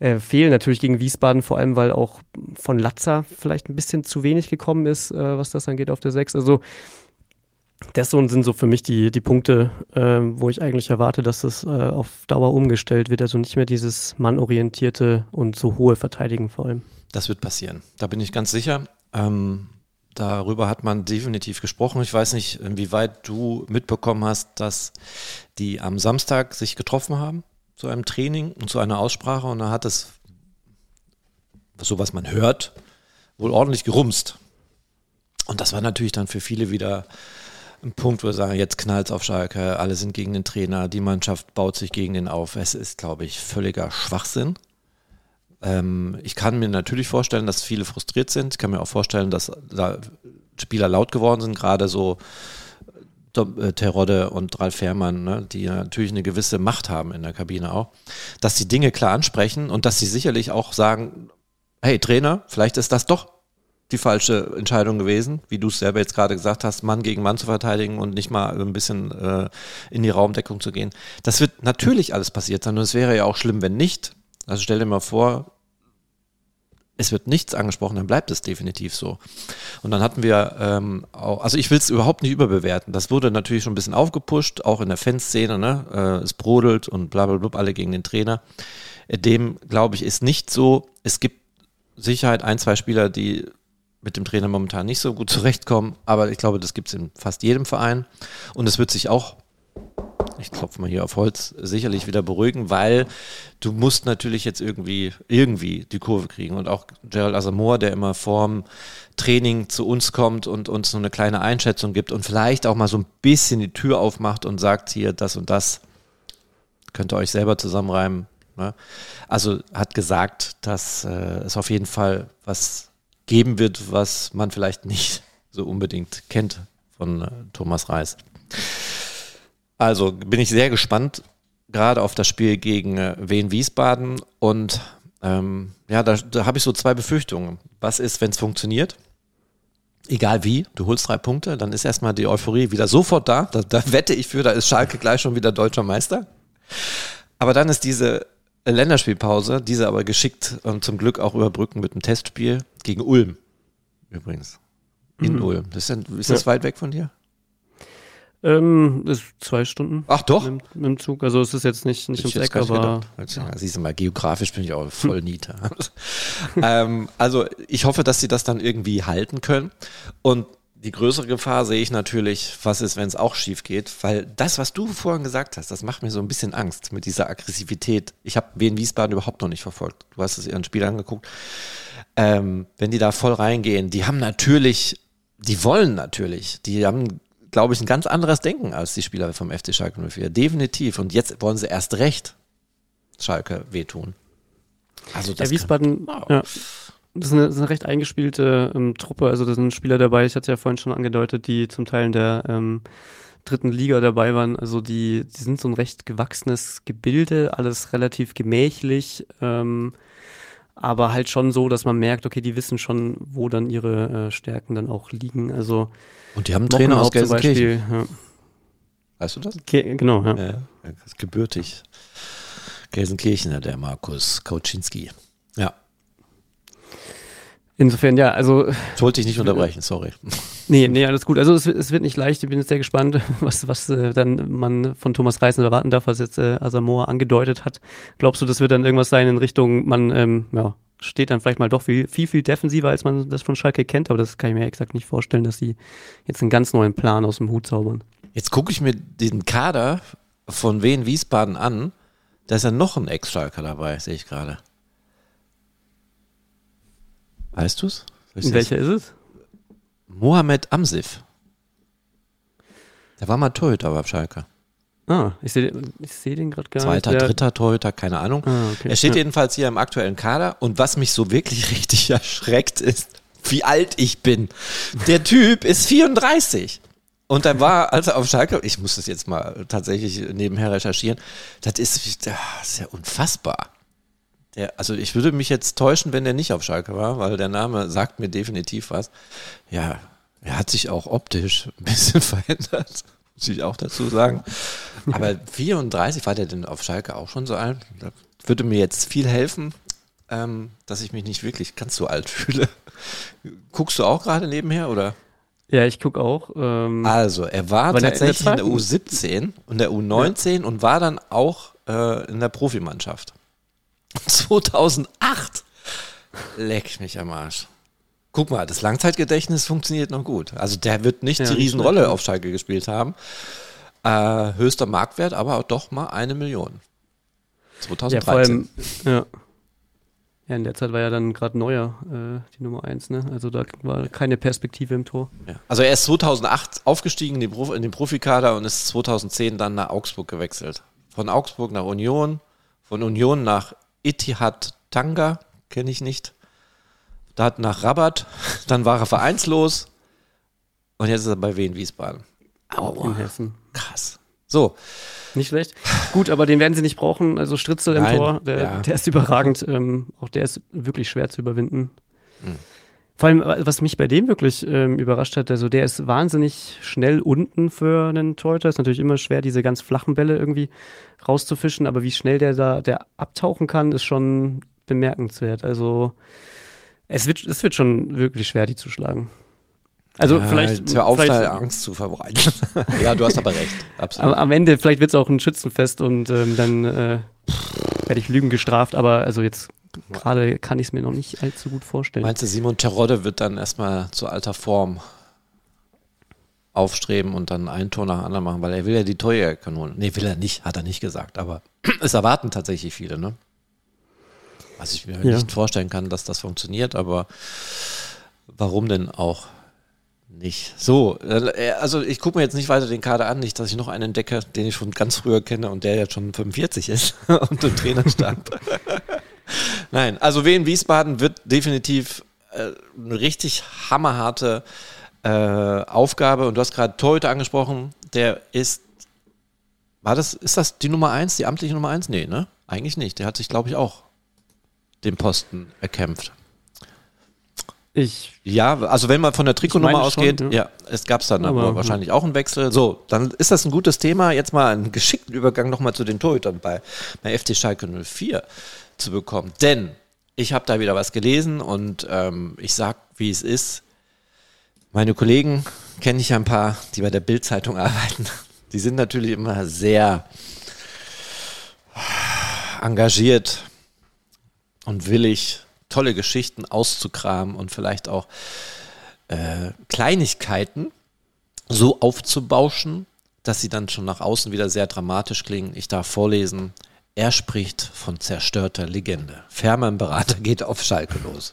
äh, fehlen, natürlich gegen Wiesbaden, vor allem weil auch von Latza vielleicht ein bisschen zu wenig gekommen ist, äh, was das angeht auf der 6. Also das sind so für mich die, die Punkte, äh, wo ich eigentlich erwarte, dass es äh, auf Dauer umgestellt wird. Also nicht mehr dieses mannorientierte und so hohe Verteidigen vor allem. Das wird passieren. Da bin ich ganz sicher. Ähm, darüber hat man definitiv gesprochen. Ich weiß nicht, inwieweit du mitbekommen hast, dass die am Samstag sich getroffen haben. zu einem Training und zu einer Aussprache und da hat es, so was man hört, wohl ordentlich gerumst. Und das war natürlich dann für viele wieder ein Punkt, wo wir sagen, jetzt knallt es auf Schalke, alle sind gegen den Trainer, die Mannschaft baut sich gegen den auf. Es ist, glaube ich, völliger Schwachsinn. Ähm, ich kann mir natürlich vorstellen, dass viele frustriert sind. Ich kann mir auch vorstellen, dass da Spieler laut geworden sind, gerade so äh, Terodde und Ralf Fährmann, ne, die natürlich eine gewisse Macht haben in der Kabine auch, dass sie Dinge klar ansprechen und dass sie sicherlich auch sagen, hey Trainer, vielleicht ist das doch die falsche Entscheidung gewesen, wie du es selber jetzt gerade gesagt hast, Mann gegen Mann zu verteidigen und nicht mal ein bisschen äh, in die Raumdeckung zu gehen. Das wird natürlich alles passiert sein und es wäre ja auch schlimm, wenn nicht. Also stell dir mal vor, es wird nichts angesprochen, dann bleibt es definitiv so. Und dann hatten wir ähm, auch, also ich will es überhaupt nicht überbewerten. Das wurde natürlich schon ein bisschen aufgepusht, auch in der Fanszene, ne? Äh, es brodelt und bla bla bla, alle gegen den Trainer. Dem, glaube ich, ist nicht so. Es gibt Sicherheit ein, zwei Spieler, die mit dem Trainer momentan nicht so gut zurechtkommen, aber ich glaube, das gibt es in fast jedem Verein. Und es wird sich auch, ich klopfe mal hier auf Holz, sicherlich wieder beruhigen, weil du musst natürlich jetzt irgendwie, irgendwie die Kurve kriegen. Und auch Gerald Asamoah, der immer vorm Training zu uns kommt und uns so eine kleine Einschätzung gibt und vielleicht auch mal so ein bisschen die Tür aufmacht und sagt, hier, das und das könnt ihr euch selber zusammenreimen. Ne? Also hat gesagt, dass äh, es auf jeden Fall was geben wird, was man vielleicht nicht so unbedingt kennt von äh, Thomas Reis. Also bin ich sehr gespannt, gerade auf das Spiel gegen äh, Wien Wiesbaden. Und ähm, ja, da, da habe ich so zwei Befürchtungen. Was ist, wenn es funktioniert? Egal wie, du holst drei Punkte, dann ist erstmal die Euphorie wieder sofort da. Da, da wette ich für, da ist Schalke gleich schon wieder deutscher Meister. Aber dann ist diese Länderspielpause, diese aber geschickt und zum Glück auch überbrücken mit einem Testspiel gegen Ulm. Übrigens. In mhm. Ulm. Das ist, ist das ja. weit weg von dir? Ähm, ist zwei Stunden. Ach doch? Mit, mit, dem Zug. Also es ist jetzt nicht, nicht ums Eck, aber. Ja, siehst du mal, geografisch bin ich auch voll nieder. [LAUGHS] ähm, also ich hoffe, dass sie das dann irgendwie halten können. Und die größere Gefahr sehe ich natürlich, was ist, wenn es auch schief geht, weil das, was du vorhin gesagt hast, das macht mir so ein bisschen Angst mit dieser Aggressivität. Ich habe Wien Wiesbaden überhaupt noch nicht verfolgt. Du hast es ihren Spiel angeguckt. Ähm, wenn die da voll reingehen, die haben natürlich, die wollen natürlich, die haben, glaube ich, ein ganz anderes Denken als die Spieler vom FC Schalke 04. Definitiv. Und jetzt wollen sie erst recht Schalke wehtun. Also das ja, Wiesbaden, kann, wow. ja das ist eine, das ist eine recht eingespielte ähm, Truppe. Also da sind Spieler dabei, ich hatte es ja vorhin schon angedeutet, die zum Teil in der ähm, dritten Liga dabei waren. Also die, die sind so ein recht gewachsenes Gebilde, alles relativ gemächlich, ähm, aber halt schon so, dass man merkt, okay, die wissen schon, wo dann ihre äh, Stärken dann auch liegen. Also und die haben einen Trainer aus Gelsenkirchen. Ja. Weißt du das? Ge genau, ja. ja. Gebürtig. Gelsenkirchener, der Markus Kauczynski. Ja. Insofern, ja, also. Ich wollte dich nicht unterbrechen, sorry. [LAUGHS] Nee, nee, alles gut. Also es, es wird nicht leicht. Ich bin jetzt sehr gespannt, [LAUGHS] was, was äh, dann man von Thomas Reisen erwarten darf, was jetzt äh, Asamoah angedeutet hat. Glaubst du, das wird dann irgendwas sein in Richtung, man ähm, ja, steht dann vielleicht mal doch viel, viel, viel defensiver, als man das von Schalke kennt, aber das kann ich mir exakt nicht vorstellen, dass sie jetzt einen ganz neuen Plan aus dem Hut zaubern. Jetzt gucke ich mir den Kader von Wien Wiesbaden an. Da ist ja noch ein Ex-Schalker dabei, sehe ich gerade. Weißt du es? Welcher ist es? Mohamed Amsif. Der war mal Torhüter bei Schalke. Ah, ich sehe ich seh den gerade gar Zweiter, nicht. Zweiter, dritter Torhüter, keine Ahnung. Ah, okay. Er steht ja. jedenfalls hier im aktuellen Kader. Und was mich so wirklich [LAUGHS] richtig erschreckt ist, wie alt ich bin. Der Typ ist 34. Und dann war, als er auf Schalke, ich muss das jetzt mal tatsächlich nebenher recherchieren, das ist, das ist ja unfassbar. Der, also ich würde mich jetzt täuschen, wenn der nicht auf Schalke war, weil der Name sagt mir definitiv was. Ja, er hat sich auch optisch ein bisschen [LAUGHS] verändert, muss ich auch dazu sagen. Aber [LAUGHS] 34, war der denn auf Schalke auch schon so alt? Das würde mir jetzt viel helfen, ähm, dass ich mich nicht wirklich ganz so alt fühle. Guckst du auch gerade nebenher oder? Ja, ich gucke auch. Ähm, also, er war tatsächlich in der, in der U17 und der U19 ja. und war dann auch äh, in der Profimannschaft. [LAUGHS] 2008. Leck mich am Arsch. Guck mal, das Langzeitgedächtnis funktioniert noch gut. Also der wird nicht ja, die Riesenrolle auf Schalke gespielt haben. Äh, höchster Marktwert, aber doch mal eine Million. 2013. Ja, allem, ja. Ja, in der Zeit war ja dann gerade Neuer äh, die Nummer 1, ne? Also da war keine Perspektive im Tor. Ja. Also er ist 2008 aufgestiegen in den, Prof in den Profikader und ist 2010 dann nach Augsburg gewechselt. Von Augsburg nach Union, von Union nach Itihad Tanga, kenne ich nicht. Da nach Rabat, dann war er vereinslos und jetzt ist er bei Wien Wiesbaden. Aua. In Hessen. Krass. So. Nicht schlecht. Gut, aber den werden sie nicht brauchen. Also Stritzel im Nein, Tor, der, ja. der ist überragend. Ähm, auch der ist wirklich schwer zu überwinden. Hm. Vor allem, was mich bei dem wirklich ähm, überrascht hat, also der ist wahnsinnig schnell unten für einen Torhüter. Ist natürlich immer schwer, diese ganz flachen Bälle irgendwie rauszufischen, aber wie schnell der da der abtauchen kann, ist schon bemerkenswert. Also es wird, es wird schon wirklich schwer, die zu schlagen. Also Ja, vielleicht. Hör auf, vielleicht Angst zu verbreiten. [LAUGHS] ja, du hast aber recht. Absolut. am, am Ende, vielleicht wird es auch ein Schützenfest und ähm, dann äh, werde ich Lügen gestraft, aber also jetzt gerade kann ich es mir noch nicht allzu gut vorstellen. Meinst du, Simon Terodde wird dann erstmal zu alter Form aufstreben und dann ein Tor nach anderen machen, weil er will ja die Torjägerkanonen. Nee, will er nicht, hat er nicht gesagt, aber [CLEARS THROAT] es erwarten tatsächlich viele, ne? Was ich mir Ja. nicht vorstellen kann, dass das funktioniert, aber warum denn auch nicht? So, äh, also ich gucke mir jetzt nicht weiter den Kader an, nicht, dass ich noch einen entdecke, den ich schon ganz früher kenne und der jetzt schon 45 ist [LAUGHS] und im Trainerstand. [LAUGHS] Nein, also Wien Wiesbaden wird definitiv äh, eine richtig hammerharte äh, Aufgabe. Und du hast gerade Torhüter angesprochen, der ist, war das, ist das die Nummer eins, die amtliche Nummer eins? Nee, ne? Eigentlich nicht. Der hat sich, glaube ich, auch den Posten erkämpft. Ich, Ja, also wenn man von der Trikotnummer meine schon, ausgeht, ja. ja. es gab es dann aber, Aber, wahrscheinlich auch einen Wechsel. So, dann ist das ein gutes Thema, jetzt mal einen geschickten Übergang nochmal zu den Torhütern bei, bei FC Schalke 04 zu bekommen. Denn ich habe da wieder was gelesen und ähm, ich sag, wie es ist. Meine Kollegen kenne ich ja ein paar, die bei der Bild-Zeitung arbeiten. Die sind natürlich immer sehr engagiert und willig, tolle Geschichten auszukramen und vielleicht auch äh, Kleinigkeiten so aufzubauschen, dass sie dann schon nach außen wieder sehr dramatisch klingen. Ich darf vorlesen. Er spricht von zerstörter Legende. Fährmann-Berater geht auf Schalke los.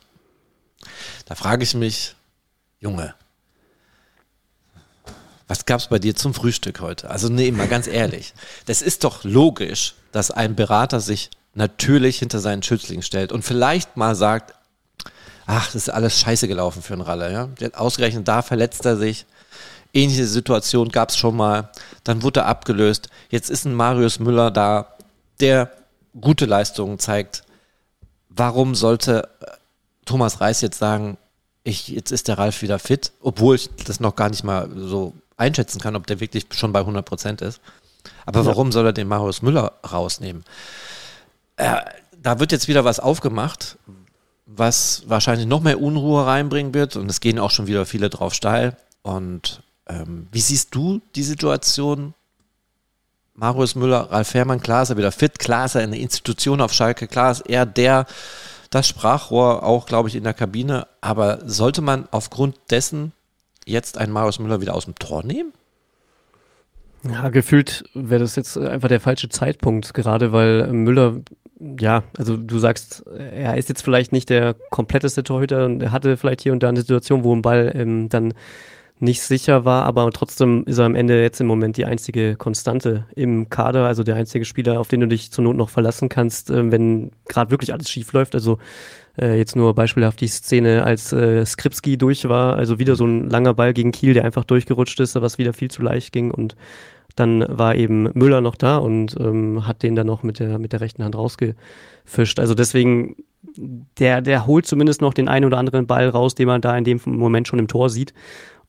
Da frage ich mich, Junge, was gab's bei dir zum Frühstück heute? Also nee, mal ganz ehrlich. Das ist doch logisch, dass ein Berater sich natürlich hinter seinen Schützling stellt und vielleicht mal sagt, ach, das ist alles scheiße gelaufen für einen Ralle. Ja? Ausgerechnet da verletzt er sich. Ähnliche Situation gab's schon mal. Dann wurde er abgelöst. Jetzt ist ein Marius Müller da, der gute Leistungen zeigt. Warum sollte äh, Thomas Reis jetzt sagen, ich, jetzt ist der Ralf wieder fit, obwohl ich das noch gar nicht mal so einschätzen kann, ob der wirklich schon bei 100 Prozent ist. Aber Ja. warum soll er den Marius Müller rausnehmen? Äh, da wird jetzt wieder was aufgemacht, was wahrscheinlich noch mehr Unruhe reinbringen wird und es gehen auch schon wieder viele drauf steil. Und ähm, wie siehst du die Situation? Marius Müller, Ralf Fährmann, klar er wieder fit, klar ist er eine Institution auf Schalke, klar ist er der, das Sprachrohr auch, glaube ich, in der Kabine. Aber sollte man aufgrund dessen jetzt einen Marius Müller wieder aus dem Tor nehmen? ja, gefühlt wäre das jetzt einfach der falsche Zeitpunkt, gerade weil Müller, ja, also du sagst, er ist jetzt vielleicht nicht der kompletteste Torhüter und er hatte vielleicht hier und da eine Situation, wo ein Ball ähm, dann nicht sicher war, aber trotzdem ist er am Ende jetzt im Moment die einzige Konstante im Kader, also der einzige Spieler, auf den du dich zur Not noch verlassen kannst, äh, wenn gerade wirklich alles schief läuft. Also äh, jetzt nur beispielhaft die Szene, als äh, Skripski durch war, also wieder so ein langer Ball gegen Kiel, der einfach durchgerutscht ist, was wieder viel zu leicht ging und dann war eben Müller noch da und ähm, hat den dann noch mit der, mit der rechten Hand rausgefischt. Also deswegen, der, der holt zumindest noch den einen oder anderen Ball raus, den man da in dem Moment schon im Tor sieht.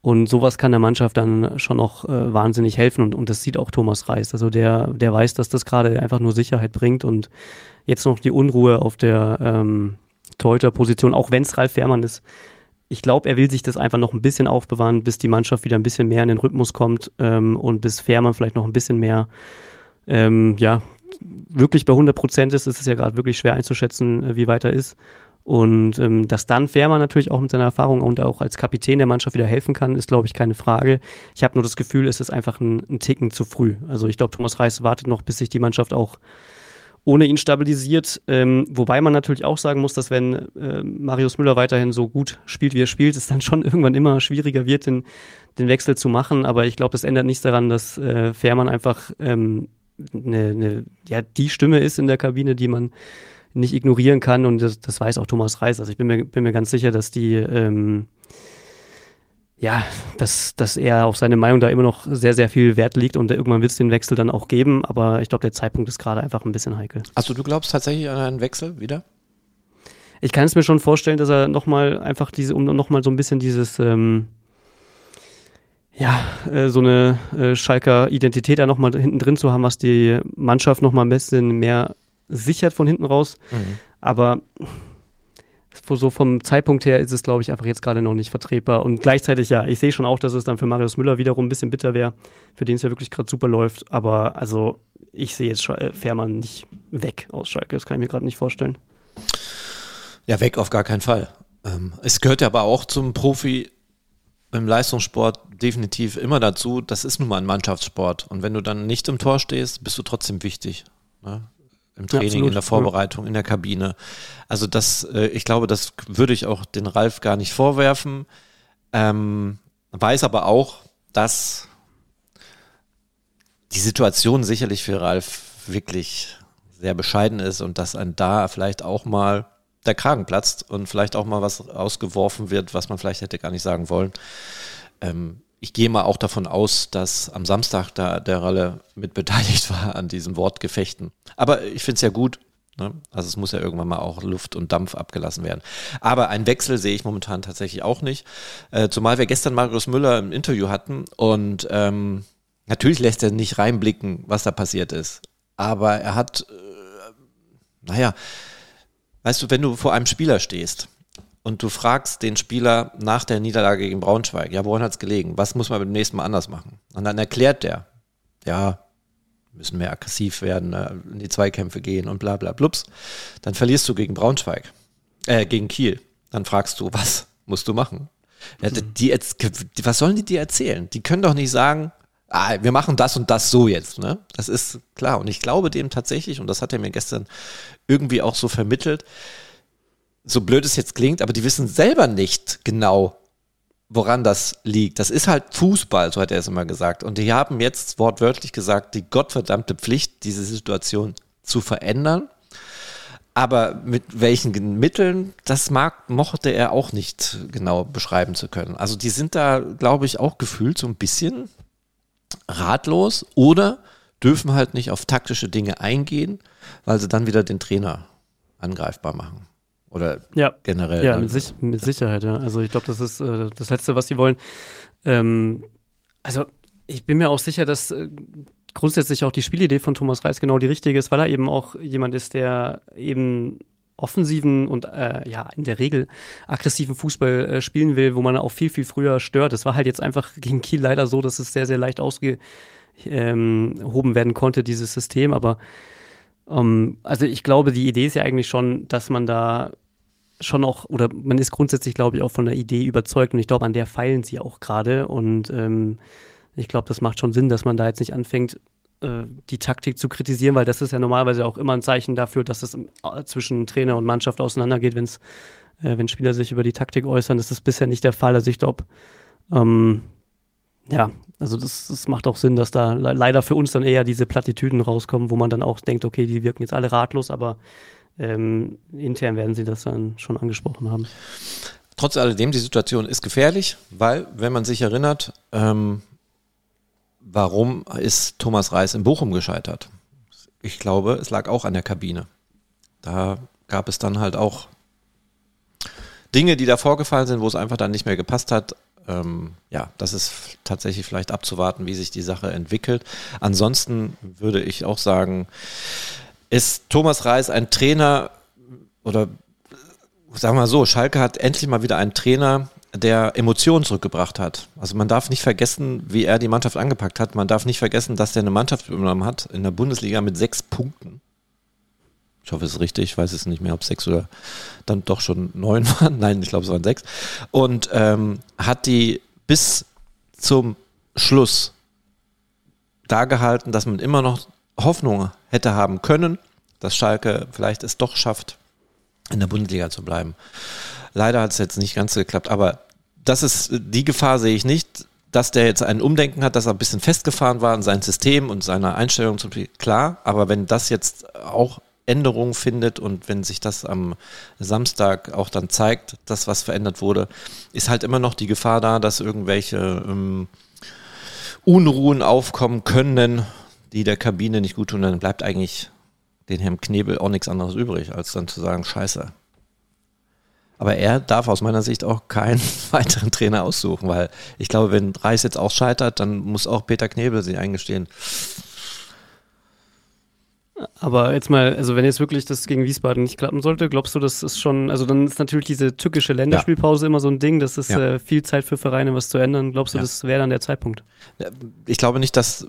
Und sowas kann der Mannschaft dann schon auch äh, wahnsinnig helfen. Und, und das sieht auch Thomas Reis. Also der, der weiß, dass das gerade einfach nur Sicherheit bringt. Und jetzt noch die Unruhe auf der ähm, Torhüter-Position, auch wenn es Ralf Fährmann ist. Ich glaube, er will sich das einfach noch ein bisschen aufbewahren, bis die Mannschaft wieder ein bisschen mehr in den Rhythmus kommt ähm, und bis Fährmann vielleicht noch ein bisschen mehr, ähm, ja, wirklich bei 100 Prozent ist. Es ist ja gerade wirklich schwer einzuschätzen, äh, wie weit er ist. Und ähm, dass dann Fährmann natürlich auch mit seiner Erfahrung und auch als Kapitän der Mannschaft wieder helfen kann, ist, glaube ich, keine Frage. Ich habe nur das Gefühl, es ist einfach ein, ein Ticken zu früh. Also ich glaube, Thomas Reis wartet noch, bis sich die Mannschaft auch ohne ihn stabilisiert. Ähm, wobei man natürlich auch sagen muss, dass wenn äh, Marius Müller weiterhin so gut spielt, wie er spielt, es dann schon [LAUGHS] irgendwann immer schwieriger wird, den, den Wechsel zu machen. Aber ich glaube, das ändert nichts daran, dass äh, Fährmann einfach ähm, eine, eine, ja, die Stimme ist in der Kabine, die man nicht ignorieren kann. Und das, das weiß auch Thomas Reis. Also ich bin mir, bin mir ganz sicher, dass die ähm, ja, dass, dass er auf seine Meinung da immer noch sehr, sehr viel Wert liegt und irgendwann wird es den Wechsel dann auch geben, aber ich glaube, der Zeitpunkt ist gerade einfach ein bisschen heikel. Also du glaubst tatsächlich an einen Wechsel wieder? Ich kann es mir schon vorstellen, dass er nochmal einfach diese, um nochmal so ein bisschen dieses, ähm, ja, äh, so eine äh, Schalker Identität da nochmal hinten drin zu haben, was die Mannschaft nochmal ein bisschen mehr sichert von hinten raus. Mhm. Aber so vom Zeitpunkt her ist es, glaube ich, einfach jetzt gerade noch nicht vertretbar. Und gleichzeitig, ja, ich sehe schon auch, dass es dann für Marius Müller wiederum ein bisschen bitter wäre, für den es ja wirklich gerade super läuft. Aber also, ich sehe jetzt äh, Fährmann nicht weg aus Schalke. Das kann ich mir gerade nicht vorstellen. Ja, weg auf gar keinen Fall. Ähm, es gehört ja aber auch zum Profi im Leistungssport definitiv immer dazu. Das ist nun mal ein Mannschaftssport. Und wenn du dann nicht im Tor stehst, bist du trotzdem wichtig. Ne? Im Training, ja, in der Vorbereitung, in der Kabine. Also das, äh, ich glaube, das würde ich auch den Ralf gar nicht vorwerfen. Ähm, weiß aber auch, dass die Situation sicherlich für Ralf wirklich sehr bescheiden ist und dass ein da vielleicht auch mal der Kragen platzt und vielleicht auch mal was ausgeworfen wird, was man vielleicht hätte gar nicht sagen wollen. Ähm, ich gehe mal auch davon aus, dass am Samstag da der Ralle mit beteiligt [LAUGHS] war an diesen Wortgefechten. Aber ich finde es ja gut. Ne? Also es muss ja irgendwann mal auch Luft und Dampf abgelassen werden. Aber einen Wechsel sehe ich momentan tatsächlich auch nicht. Äh, zumal wir gestern Marius Müller im Interview hatten und ähm, natürlich lässt er nicht reinblicken, was da passiert ist. Aber er hat, äh, naja, weißt du, wenn du vor einem Spieler stehst und du fragst den Spieler nach der Niederlage gegen Braunschweig, ja, woran hat es gelegen? Was muss man beim nächsten Mal anders machen? Und dann erklärt der, ja, müssen mehr aggressiv werden, ne, in die Zweikämpfe gehen und bla bla blups. Dann verlierst du gegen Braunschweig, äh, gegen Kiel. Dann fragst du, was musst du machen? Ja, die, die, was sollen die dir erzählen? Die können doch nicht sagen, ah, wir machen das und das so jetzt. Ne? Das ist klar. Und ich glaube dem tatsächlich, und das hat er mir gestern irgendwie auch so vermittelt, so blöd es jetzt klingt, aber die wissen selber nicht genau, woran das liegt. Das ist halt Fußball, so hat er es immer gesagt. Und die haben jetzt wortwörtlich gesagt, die gottverdammte Pflicht, diese Situation zu verändern. Aber mit welchen Mitteln, das mag, mochte er auch nicht genau beschreiben zu können. Also die sind da, glaube ich, auch gefühlt so ein bisschen ratlos oder dürfen halt nicht auf taktische Dinge eingehen, weil sie dann wieder den Trainer angreifbar machen. Oder ja. generell? Ja, mit, sich, mit, Sicherheit, ja. Also ich glaube, das ist äh, das Letzte, was sie wollen. Ähm, also ich bin mir auch sicher, dass äh, grundsätzlich auch die Spielidee von Thomas Reis genau die richtige ist, weil er eben auch jemand ist, der eben offensiven und äh, ja in der Regel aggressiven Fußball äh, spielen will, wo man auch viel, viel früher stört. Es war halt jetzt einfach gegen Kiel leider so, dass es sehr, sehr leicht ausgehoben ähm, werden konnte, dieses System, aber ähm, also ich glaube, die Idee ist ja eigentlich schon, dass man da schon auch, oder man ist grundsätzlich, glaube ich, auch von der Idee überzeugt und ich glaube, an der feilen sie auch gerade und ähm, ich glaube, das macht schon Sinn, dass man da jetzt nicht anfängt, äh, die Taktik zu kritisieren, weil das ist ja normalerweise auch immer ein Zeichen dafür, dass es äh, zwischen Trainer und Mannschaft auseinandergeht, wenn's, äh, wenn Spieler sich über die Taktik äußern. Das ist bisher nicht der Fall. Also ich glaube, ähm, ja, also das, das macht auch Sinn, dass da leider für uns dann eher diese Plattitüden rauskommen, wo man dann auch denkt, okay, die wirken jetzt alle ratlos, aber ähm, intern werden sie das dann schon angesprochen haben. Trotz alledem, die Situation ist gefährlich, weil, wenn man sich erinnert, ähm, warum ist Thomas Reis in Bochum gescheitert? Ich glaube, es lag auch an der Kabine. Da gab es dann halt auch Dinge, die da vorgefallen sind, wo es einfach dann nicht mehr gepasst hat ähm, ja, das ist tatsächlich vielleicht abzuwarten, wie sich die Sache entwickelt. Ansonsten würde ich auch sagen, ist Thomas Reis ein Trainer oder sagen wir mal so, Schalke hat endlich mal wieder einen Trainer, der Emotionen zurückgebracht hat. Also man darf nicht vergessen, wie er die Mannschaft angepackt hat. Man darf nicht vergessen, dass er eine Mannschaft übernommen hat in der Bundesliga mit sechs Punkten. Ich hoffe, es ist richtig. Ich weiß es nicht mehr, ob sechs oder dann doch schon neun [LAUGHS] waren. Nein, ich glaube, es waren sechs. Und ähm, hat die bis zum Schluss da gehalten, dass man immer noch Hoffnung hätte haben können, dass Schalke vielleicht es doch schafft, in der Bundesliga zu bleiben. Leider hat es jetzt nicht ganz geklappt, aber das ist, die Gefahr sehe ich nicht, dass der jetzt ein Umdenken hat, dass er ein bisschen festgefahren war in sein System und seiner Einstellung zum Spiel, klar, aber wenn das jetzt auch Änderungen findet und wenn sich das am Samstag auch dann zeigt, dass was verändert wurde, ist halt immer noch die Gefahr da, dass irgendwelche ähm, Unruhen aufkommen können, die der Kabine nicht gut tun. Dann bleibt eigentlich den Herrn Knebel auch nichts anderes übrig, als dann zu sagen, scheiße. Aber er darf aus meiner Sicht auch keinen [LAUGHS] weiteren Trainer aussuchen, weil ich glaube, wenn Reis jetzt auch scheitert, dann muss auch Peter Knebel sich eingestehen, aber jetzt mal, also wenn jetzt wirklich das gegen Wiesbaden nicht klappen sollte, glaubst du, das ist schon, also dann ist natürlich diese tückische Länderspielpause ja. immer so ein Ding, das ist ja. äh, viel Zeit für Vereine, was zu ändern. Glaubst du, ja. das wäre dann der Zeitpunkt? Ich glaube nicht, dass,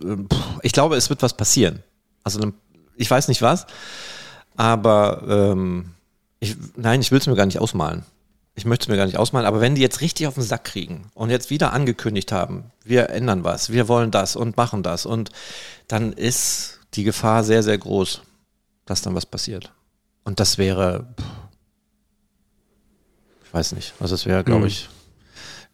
ich glaube, es wird was passieren. Also ich weiß nicht was, aber ähm, ich, nein, ich will es mir gar nicht ausmalen. Ich möchte es mir gar nicht ausmalen, aber wenn die jetzt richtig auf den Sack kriegen und jetzt wieder angekündigt haben, wir ändern was, wir wollen das und machen das und dann ist die Gefahr sehr, sehr groß, dass dann was passiert. Und das wäre, ich weiß nicht, also es wäre, glaube mhm. ich,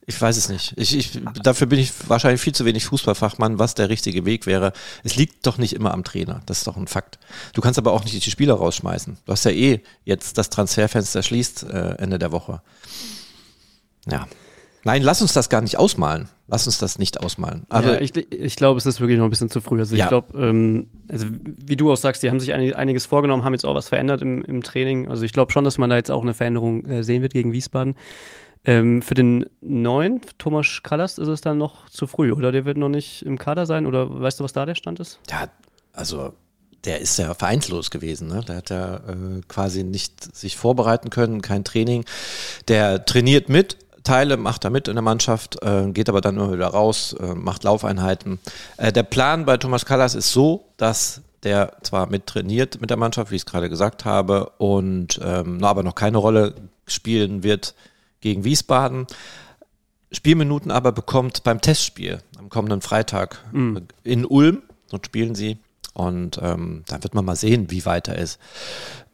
ich weiß es nicht. Ich, ich, dafür bin ich wahrscheinlich viel zu wenig Fußballfachmann, was der richtige Weg wäre. Es liegt doch nicht immer am Trainer. Das ist doch ein Fakt. Du kannst aber auch nicht die Spieler rausschmeißen. Du hast ja eh jetzt das Transferfenster schließt äh, Ende der Woche. Ja. Nein, lass uns das gar nicht ausmalen. Lass uns das nicht ausmalen. Aber ja, ich, ich glaube, es ist wirklich noch ein bisschen zu früh. Also ja. ich glaube, ähm, also wie du auch sagst, die haben sich einiges vorgenommen, haben jetzt auch was verändert im, im Training. Also ich glaube schon, dass man da jetzt auch eine Veränderung äh, sehen wird gegen Wiesbaden. Ähm, für den neuen, Thomas Kallas, ist es dann noch zu früh, oder? Der wird noch nicht im Kader sein, oder weißt du, was da der Stand ist? Ja, also der ist ja vereinslos gewesen. Ne? Der hat ja äh, quasi nicht sich vorbereiten können, kein Training. Der trainiert mit, Teile, macht er mit in der Mannschaft, äh, geht aber dann immer wieder raus, äh, macht Laufeinheiten. Äh, der Plan bei Thomas Callas ist so, dass der zwar mit trainiert mit der Mannschaft, wie ich es gerade gesagt habe, und ähm, aber noch keine Rolle spielen wird gegen Wiesbaden. Spielminuten aber bekommt beim Testspiel am kommenden Freitag mhm. in Ulm. Dort spielen sie. Und ähm, dann wird man mal sehen, wie weit er ist.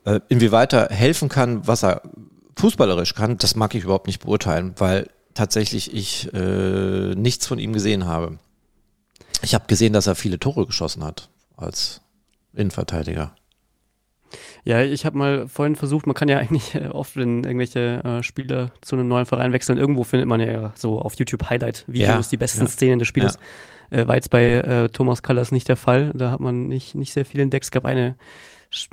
Äh, inwieweit er helfen kann, was er fußballerisch kann, das mag ich überhaupt nicht beurteilen, weil tatsächlich ich äh, nichts von ihm gesehen habe. Ich habe gesehen, dass er viele Tore geschossen hat als Innenverteidiger. Ja, ich habe mal vorhin versucht, man kann ja [LAUGHS] eigentlich oft, wenn irgendwelche äh, Spieler zu einem neuen Verein wechseln, irgendwo findet man ja so auf YouTube Highlight-Videos ja, die besten ja, Szenen des Spiels. Ja. Äh, war jetzt bei äh, Thomas Kallas nicht der Fall. Da hat man nicht, nicht sehr viel entdeckt. Es gab eine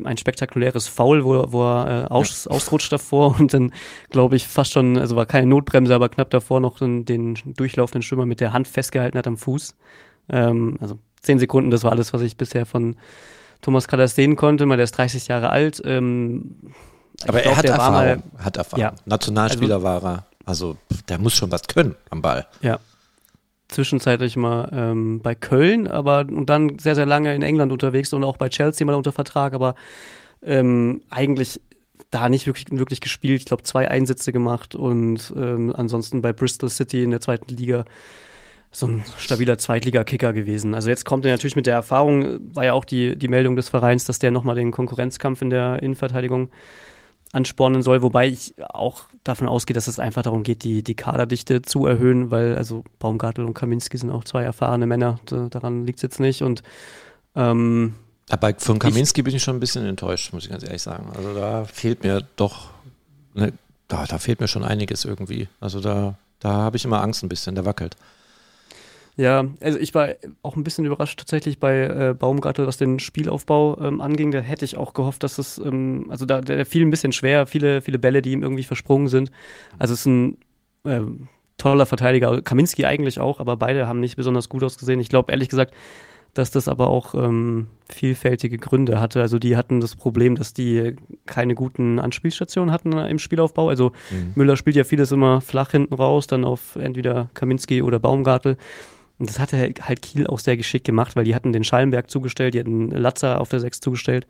ein spektakuläres Foul, wo, wo er äh, aus, ausrutscht davor [LAUGHS] und dann, glaube ich, fast schon, also war keine Notbremse, aber knapp davor noch den, den durchlaufenden Schwimmer mit der Hand festgehalten hat am Fuß. Ähm, also zehn Sekunden, das war alles, was ich bisher von Thomas Kallas sehen konnte. Mal, der ist 30 Jahre alt. Ähm, aber glaub, er hat Erfahrung, mal, hat Erfahrung. Ja. Nationalspieler also, war er. Also der muss schon was können am Ball. Ja, zwischenzeitlich mal ähm, bei Köln, aber und dann sehr, sehr lange in England unterwegs und auch bei Chelsea mal unter Vertrag, aber ähm, eigentlich da nicht wirklich, wirklich gespielt. Ich glaube, zwei Einsätze gemacht und ähm, ansonsten bei Bristol City in der zweiten Liga so ein stabiler Zweitliga-Kicker gewesen. Also jetzt kommt er natürlich mit der Erfahrung, war ja auch die, die Meldung des Vereins, dass der nochmal den Konkurrenzkampf in der Innenverteidigung anspornen soll, wobei ich auch davon ausgehe, dass es einfach darum geht, die, die Kaderdichte zu erhöhen, weil also Baumgartel und Kaminski sind auch zwei erfahrene Männer, daran liegt es jetzt nicht und ähm, aber von Kaminski ich, bin ich schon ein bisschen enttäuscht, muss ich ganz ehrlich sagen. Also da fehlt mir doch, ne, da, da fehlt mir schon einiges irgendwie. Also da, da habe ich immer Angst ein bisschen, der wackelt. Ja, also ich war auch ein bisschen überrascht tatsächlich bei äh, Baumgartel, was den Spielaufbau ähm, anging. Da hätte ich auch gehofft, dass es, ähm, also da der fiel ein bisschen schwer, viele, viele Bälle, die ihm irgendwie versprungen sind. Also es ist ein äh, toller Verteidiger, Kaminski eigentlich auch, aber beide haben nicht besonders gut ausgesehen. Ich glaube ehrlich gesagt, dass das aber auch ähm, vielfältige Gründe hatte. Also die hatten das Problem, dass die keine guten Anspielstationen hatten im Spielaufbau. Also mhm. Müller spielt ja vieles immer flach hinten raus, dann auf entweder Kaminski oder Baumgartel. Und das hatte halt Kiel auch sehr geschickt gemacht, weil die hatten den Schallenberg zugestellt, die hatten Latzer auf der 6 zugestellt.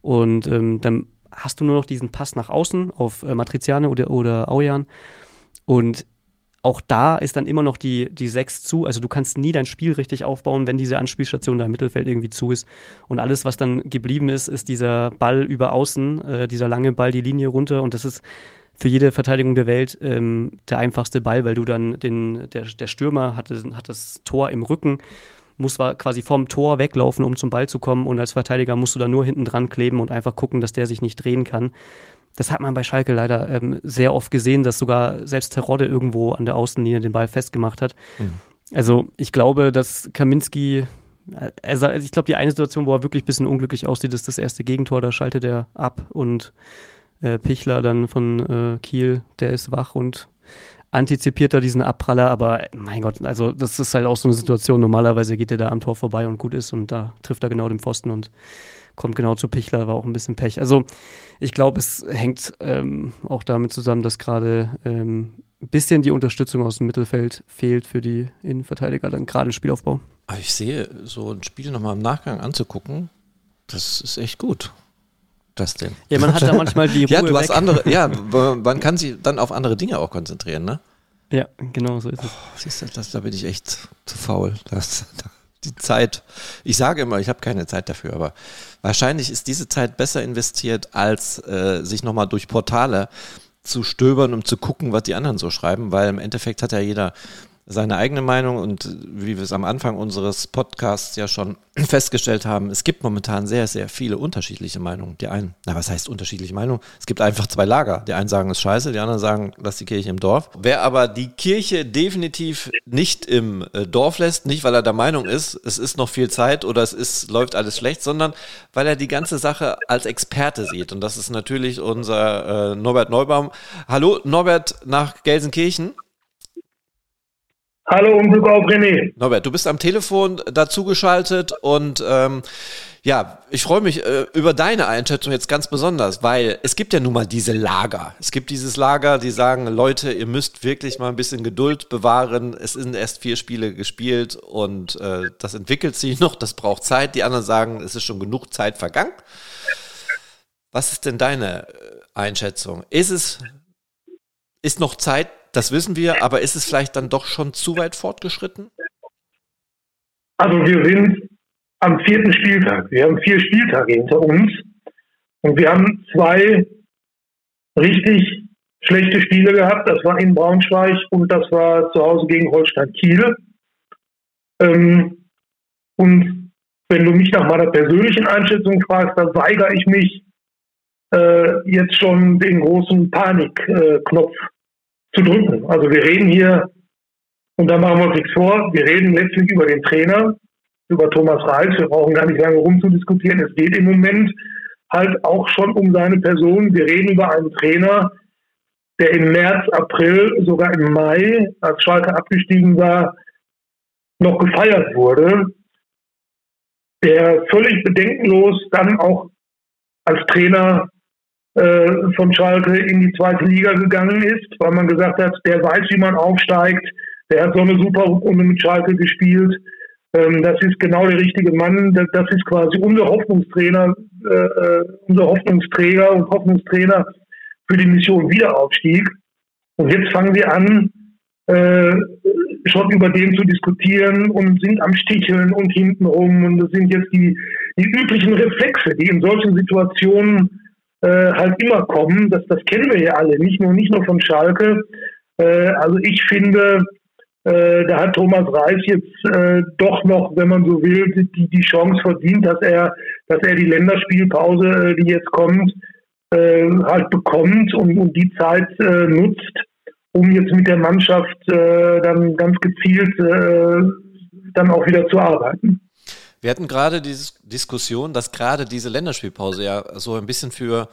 Und ähm, dann hast du nur noch diesen Pass nach außen auf äh, Matriziane oder, oder Aujan. Und auch da ist dann immer noch die, die 6 zu. Also du kannst nie dein Spiel richtig aufbauen, wenn diese Anspielstation da im Mittelfeld irgendwie zu ist. Und alles, was dann geblieben ist, ist dieser Ball über außen, äh, dieser lange Ball, die Linie runter. Und das ist für jede Verteidigung der Welt ähm, der einfachste Ball, weil du dann den, der, der Stürmer hat, hat das Tor im Rücken, muss quasi vom Tor weglaufen, um zum Ball zu kommen. Und als Verteidiger musst du da nur hinten dran kleben und einfach gucken, dass der sich nicht drehen kann. Das hat man bei Schalke leider ähm, sehr oft gesehen, dass sogar selbst Terodde irgendwo an der Außenlinie den Ball festgemacht hat. Mhm. Also ich glaube, dass Kaminski, äh, also ich glaube, die eine Situation, wo er wirklich ein bisschen unglücklich aussieht, ist das erste Gegentor, da schaltet er ab und äh, Pichler dann von äh, Kiel, der ist wach und antizipiert da diesen Abpraller, aber mein Gott, also das ist halt auch so eine Situation, normalerweise geht er da am Tor vorbei und gut ist und da trifft er genau den Pfosten und kommt genau zu Pichler, war auch ein bisschen Pech. Also ich glaube, es hängt ähm, auch damit zusammen, dass gerade ähm, ein bisschen die Unterstützung aus dem Mittelfeld fehlt für die Innenverteidiger, dann gerade im Spielaufbau. Ich sehe, so ein Spiel nochmal im Nachgang anzugucken, das ist echt gut. Das denn? Ja, man hat da manchmal die [LAUGHS] Ruhe Ja, du hast weg. andere, ja, [LAUGHS] man kann sich dann auf andere Dinge auch konzentrieren, ne? Ja, genau so ist es. Oh, siehst du, das, da bin ich echt zu faul. Das, [LAUGHS] die Zeit, ich sage immer, ich habe keine Zeit dafür, aber wahrscheinlich ist diese Zeit besser investiert, als äh, sich nochmal durch Portale zu stöbern, um zu gucken, was die anderen so schreiben, weil im Endeffekt hat ja jeder seine eigene Meinung und wie wir es am Anfang unseres Podcasts ja schon [CLEARS THROAT] festgestellt haben, es gibt momentan sehr, sehr viele unterschiedliche Meinungen. Die einen, na was heißt unterschiedliche Meinungen? Es gibt einfach zwei Lager. Die einen sagen, es ist scheiße, die anderen sagen, lass die Kirche im Dorf. Wer aber die Kirche definitiv nicht im äh, Dorf lässt, nicht weil er der Meinung ist, es ist noch viel Zeit oder es ist, läuft alles schlecht, sondern weil er die ganze Sache als Experte sieht. Und das ist natürlich unser äh, Norbert Neubaum. Hallo Norbert nach Gelsenkirchen. Hallo und Glück auf René. Norbert, du bist am Telefon dazugeschaltet und ähm, ja, ich freue mich äh, über deine Einschätzung jetzt ganz besonders, weil es gibt ja nun mal diese Lager. Es gibt dieses Lager, die sagen, Leute, ihr müsst wirklich mal ein bisschen Geduld bewahren. Es sind erst vier Spiele gespielt und äh, das entwickelt sich noch, das braucht Zeit. Die anderen sagen, es ist schon genug Zeit vergangen. Was ist denn deine äh, Einschätzung? Ist es, ist noch Zeit das wissen wir, aber ist es vielleicht dann doch schon zu weit fortgeschritten? Also wir sind am vierten Spieltag. Wir haben vier Spieltage hinter uns und wir haben zwei richtig schlechte Spiele gehabt. Das war in Braunschweig und das war zu Hause gegen Holstein Kiel. Ähm, und wenn du mich nach meiner persönlichen Einschätzung fragst, dann weigere ich mich äh, jetzt schon den großen Panikknopf äh, zu drücken. Also wir reden hier, und da machen wir uns nichts vor, wir reden letztlich über den Trainer, über Thomas Reis. Wir brauchen gar nicht lange rumzudiskutieren. Es geht im Moment halt auch schon um seine Person. Wir reden über einen Trainer, der im März, April, sogar im Mai, als Schalke abgestiegen war, noch gefeiert wurde, der völlig bedenkenlos dann auch als Trainer von Schalke in die zweite Liga gegangen ist, weil man gesagt hat, der weiß, wie man aufsteigt, der hat so eine super Runde mit Schalke gespielt. Ähm, das ist genau der richtige Mann. Das, ist quasi unser Hoffnungstrainer, äh, äh, unser Hoffnungsträger und Hoffnungstrainer für die Mission Wiederaufstieg. Und jetzt fangen wir an, äh, schon über den zu diskutieren und sind am Sticheln und hintenrum. Und das sind jetzt die, die üblichen Reflexe, die in solchen Situationen äh, halt immer kommen. Das, das kennen wir ja alle, nicht nur, nicht nur von Schalke. Äh, also ich finde, äh, da hat Thomas Reis jetzt äh, doch noch, wenn man so will, die, die Chance verdient, dass er, dass er die Länderspielpause, äh, die jetzt kommt, äh, halt bekommt und, und die Zeit äh, nutzt, um jetzt mit der Mannschaft äh, dann ganz gezielt äh, dann auch wieder zu arbeiten. Wir hatten gerade diese Diskussion, dass gerade diese Länderspielpause ja so ein bisschen für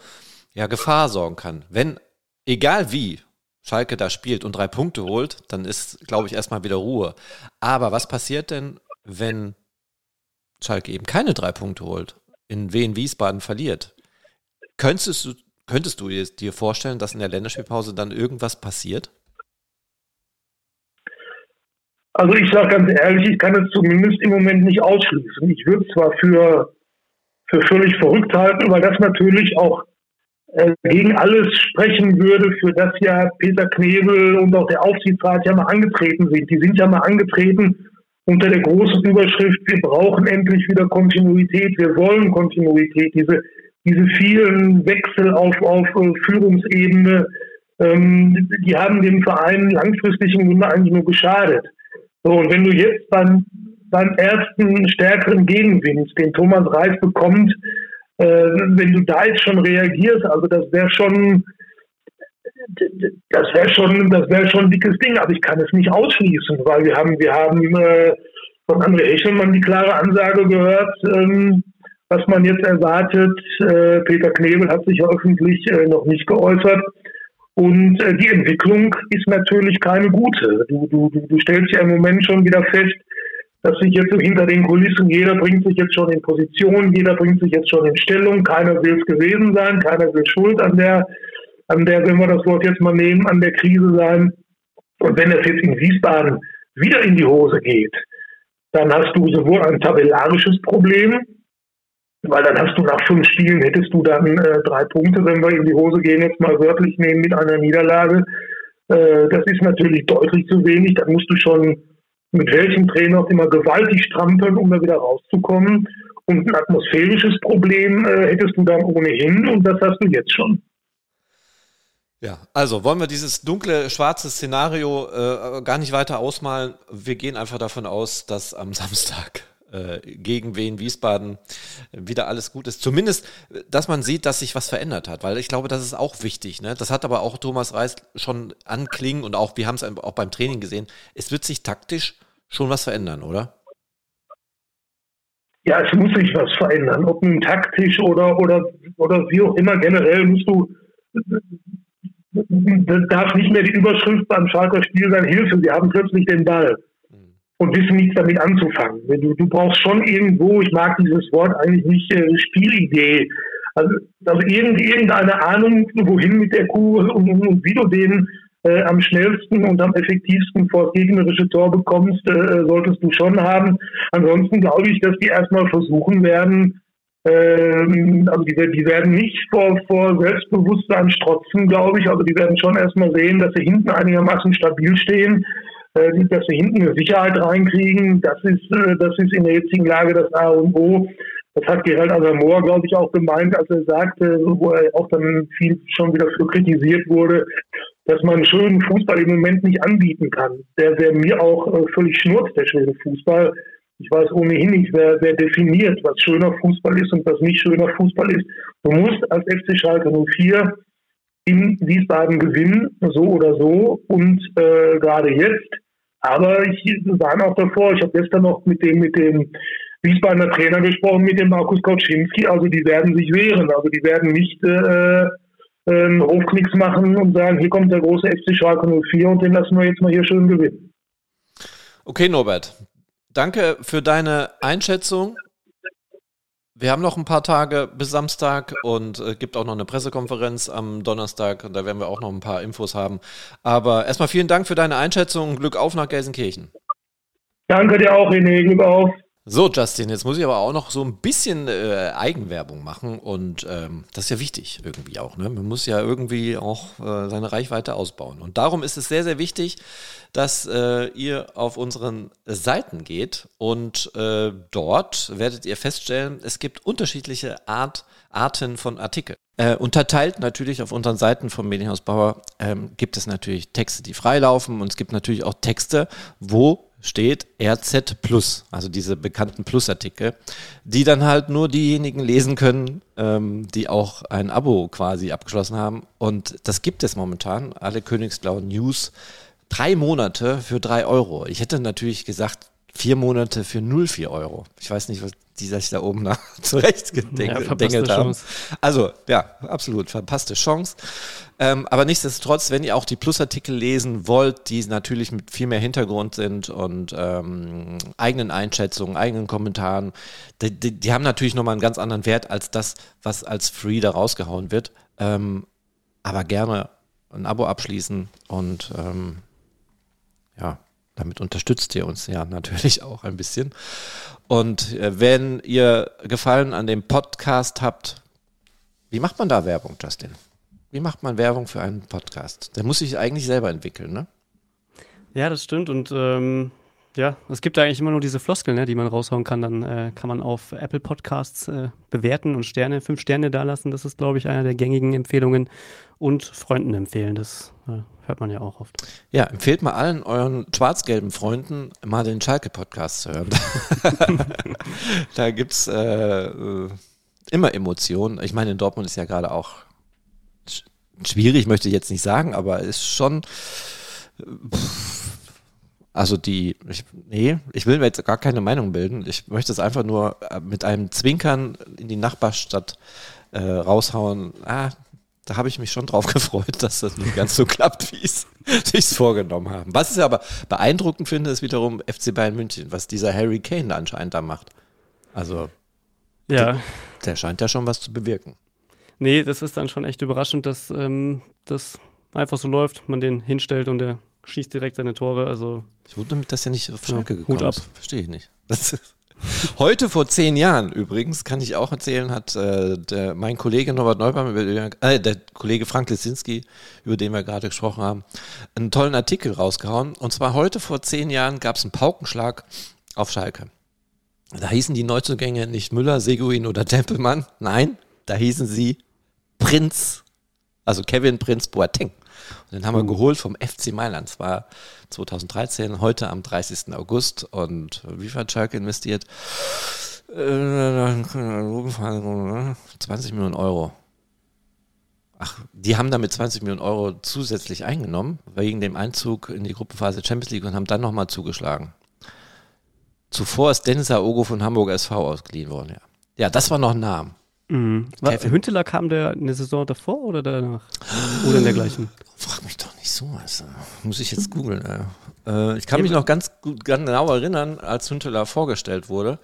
ja, Gefahr sorgen kann. Wenn, egal wie, Schalke da spielt und drei Punkte holt, dann ist, glaube ich, erstmal wieder Ruhe. Aber was passiert denn, wenn Schalke eben keine drei Punkte holt, in Wien Wiesbaden verliert? Könntest du, könntest du dir vorstellen, dass in der Länderspielpause dann irgendwas passiert? Also ich sage ganz ehrlich, ich kann es zumindest im Moment nicht ausschließen. Ich würde zwar für, für völlig verrückt halten, weil das natürlich auch äh, gegen alles sprechen würde, für das ja Peter Knebel und auch der Aufsichtsrat ja mal angetreten sind. Die sind ja mal angetreten unter der großen Überschrift, wir brauchen endlich wieder Kontinuität, wir wollen Kontinuität. Diese, diese vielen Wechsel auf, auf äh, Führungsebene, ähm, die haben dem Verein langfristig im Grunde eigentlich nur geschadet. So, und wenn du jetzt beim, beim ersten stärkeren Gegenwind, den Thomas Reis bekommt, äh, wenn du da jetzt schon reagierst, also das wäre schon, das wäre schon, das wäre schon ein dickes Ding, aber ich kann es nicht ausschließen, weil wir haben, wir haben äh, von André Echelmann die klare Ansage gehört, ähm, was man jetzt erwartet. Äh, Peter Knebel hat sich ja öffentlich äh, noch nicht geäußert. Und äh, die Entwicklung ist natürlich keine gute. Du, du, du stellst ja im Moment schon wieder fest, dass sich jetzt hinter den Kulissen, jeder bringt sich jetzt schon in Position, jeder bringt sich jetzt schon in Stellung, keiner will es gewesen sein, keiner will schuld an der, an der, wenn wir das Wort jetzt mal nehmen, an der Krise sein. Und wenn es jetzt in Wiesbaden wieder in die Hose geht, dann hast du sowohl ein tabellarisches Problem, weil dann hast du nach fünf Spielen hättest du dann äh, drei Punkte, wenn wir in die Hose gehen, jetzt mal wörtlich nehmen mit einer Niederlage. Äh, das ist natürlich deutlich zu wenig. Dann musst du schon mit welchem Trainer auch immer gewaltig strampeln, um da wieder rauszukommen. Und ein atmosphärisches Problem äh, hättest du dann ohnehin und das hast du jetzt schon. Ja, also wollen wir dieses dunkle, schwarze Szenario äh, gar nicht weiter ausmalen. Wir gehen einfach davon aus, dass am Samstag äh, gegen Wien Wiesbaden wieder alles gut ist. Zumindest, dass man sieht, dass sich was verändert hat, weil ich glaube, das ist auch wichtig. Ne? Das hat aber auch Thomas Reis schon anklingen und auch, wir haben es auch beim Training gesehen. Es wird sich taktisch schon was verändern, oder? Ja, es muss sich was verändern. Ob nun taktisch oder, oder, oder wie auch immer, generell musst du, das darf nicht mehr die Überschrift beim Schalker Spiel sein, Hilfe, wir haben plötzlich den Ball und wissen nichts damit anzufangen. Du, du brauchst schon irgendwo, ich mag dieses Wort eigentlich nicht, äh, Spielidee. Also, also irgendeine Ahnung, wohin mit der Kuh und, und, und wie du den äh, am schnellsten und am effektivsten vor das gegnerische Tor bekommst, äh, solltest du schon haben. Ansonsten glaube ich, dass die erstmal versuchen werden, ähm, also die, die, werden nicht vor, vor Selbstbewusstsein strotzen, glaube ich. Also die werden schon erstmal sehen, dass sie hinten einigermaßen stabil stehen, äh, dass sie hinten eine Sicherheit reinkriegen. Das ist, äh, das ist in der jetzigen Lage das A und O. Das hat Gerald Asamoah, glaube ich, auch gemeint, als er sagte, wo er auch dann viel schon wieder für kritisiert wurde, dass man schönen Fußball im Moment nicht anbieten kann. Der wäre mir auch äh, völlig schnurzt, der schöne Fußball. Ich weiß ohnehin nicht, wer, wer definiert, was schöner Fußball ist und was nicht schöner Fußball ist. Du musst als FC Schalke 04 in Wiesbaden gewinnen, so oder so. Und äh, gerade jetzt, aber ich war auch davor, ich habe gestern noch mit dem, mit dem Wiesbadener Trainer gesprochen, mit dem Markus Kauczynski, also die werden sich wehren, also die werden nicht äh, einen Hofknicks machen und sagen, hier kommt der große FC Schalke 04 und den lassen wir jetzt mal hier schön gewinnen. Okay, Norbert. Danke für deine Einschätzung. Wir haben noch ein paar Tage bis Samstag und äh, gibt auch noch eine Pressekonferenz am Donnerstag und da werden wir auch noch ein paar Infos haben. Aber erstmal vielen Dank für deine Einschätzung und Glück auf nach Gelsenkirchen. Danke dir auch, René. Glück auf. So, Justin, jetzt muss ich aber auch noch so ein bisschen äh, Eigenwerbung machen und ähm, das ist ja wichtig irgendwie auch. Ne? Man muss ja irgendwie auch äh, seine Reichweite ausbauen. Und darum ist es sehr, sehr wichtig, dass äh, ihr auf unseren Seiten geht und äh, dort werdet ihr feststellen, es gibt unterschiedliche Art, Arten von Artikeln. Äh, unterteilt natürlich auf unseren Seiten vom Medienhaus Bauer ähm, gibt es natürlich Texte, die freilaufen und es gibt natürlich auch Texte, wo steht RZ Plus, also diese bekannten Plus-Artikel, die dann halt nur diejenigen lesen können, ähm, die auch ein Abo quasi abgeschlossen haben. Und das gibt es momentan, alle Königsblauen News, drei Monate für drei Euro. Ich hätte natürlich gesagt, vier Monate für 0,4 Euro. Ich weiß nicht, was die sich da oben [LAUGHS] nach zurecht gedengelt ja, haben. Also, ja, absolut, verpasste Chance. Ähm, aber nichtsdestotrotz, wenn ihr auch die Plusartikel lesen wollt, die natürlich mit viel mehr Hintergrund sind und ähm, eigenen Einschätzungen, eigenen Kommentaren, die, die, die haben natürlich nochmal einen ganz anderen Wert als das, was als Free da rausgehauen wird. Ähm, aber gerne ein Abo abschließen und ähm, ja, damit unterstützt ihr uns ja [LAUGHS] natürlich auch ein bisschen. Und äh, wenn ihr Gefallen an dem Podcast habt, Wie macht man da Werbung, Justin? Wie macht man Werbung für einen Podcast? Der muss sich eigentlich selber entwickeln, ne? Ja, das stimmt. Und ähm, ja, es gibt eigentlich immer nur diese Floskeln, ne, die man raushauen kann. Dann äh, kann man auf Apple Podcasts äh, bewerten und Sterne, fünf Sterne dalassen. Das ist, glaube ich, einer der gängigen Empfehlungen. Und Freunden empfehlen. Das hört man ja auch oft. Ja, empfehlt mal allen euren schwarz-gelben Freunden mal den Schalke-Podcast zu hören. [LAUGHS] da gibt es äh, äh, immer Emotionen. Ich meine, in Dortmund ist ja gerade auch schwierig, möchte ich jetzt nicht sagen, aber ist schon. Also die, ich, nee, ich will mir jetzt gar keine Meinung bilden. Ich möchte es einfach nur äh, mit einem Zwinkern in die Nachbarstadt äh, raushauen. Ah, da habe ich mich schon drauf [LAUGHS] gefreut, dass das nicht ganz so klappt, wie es sich vorgenommen haben. Was ich aber beeindruckend finde, ist wiederum FC Bayern München, was dieser Harry Kane anscheinend da macht. Also, ja. der, der scheint ja schon was zu bewirken. Nee, das ist dann schon echt überraschend, dass ähm, das einfach so läuft, man den hinstellt und der schießt direkt seine Tore. Also ich wundere mich, dass er nicht auf Schalke Ja, gekommen Hut ab. Verstehe ich nicht. Das ist Heute vor zehn Jahren übrigens, kann ich auch erzählen, hat äh, der, mein Kollege Norbert Neubaum, äh, der Kollege Frank Lesinski, über den wir gerade gesprochen haben, einen tollen Artikel rausgehauen. Und zwar heute vor zehn Jahren gab es einen Paukenschlag auf Schalke. Da hießen die Neuzugänge nicht Müller, Seguin oder Tempelmann. Nein, da hießen sie Prinz, also Kevin Prinz Boateng. Und den haben wir geholt vom FC Mailand. Das war 2013, heute am 30. August. Und wie viel hat Schalke investiert? Äh, 20 Millionen Euro. Ach, die haben damit 20 Millionen Euro zusätzlich eingenommen, wegen dem Einzug in die Gruppenphase Champions League und haben dann nochmal zugeschlagen. Zuvor ist Dennis Aogo von Hamburg SV ausgeliehen worden, ja. Ja, das war noch ein Name. Mhm. Kevin. Hünteler kam der eine Saison davor oder danach? Oder in der gleichen? Frag mich doch nicht so was. Muss ich jetzt googeln. Äh. Äh, ich kann mich noch ganz gut, ganz genau erinnern, als Hünteler vorgestellt wurde.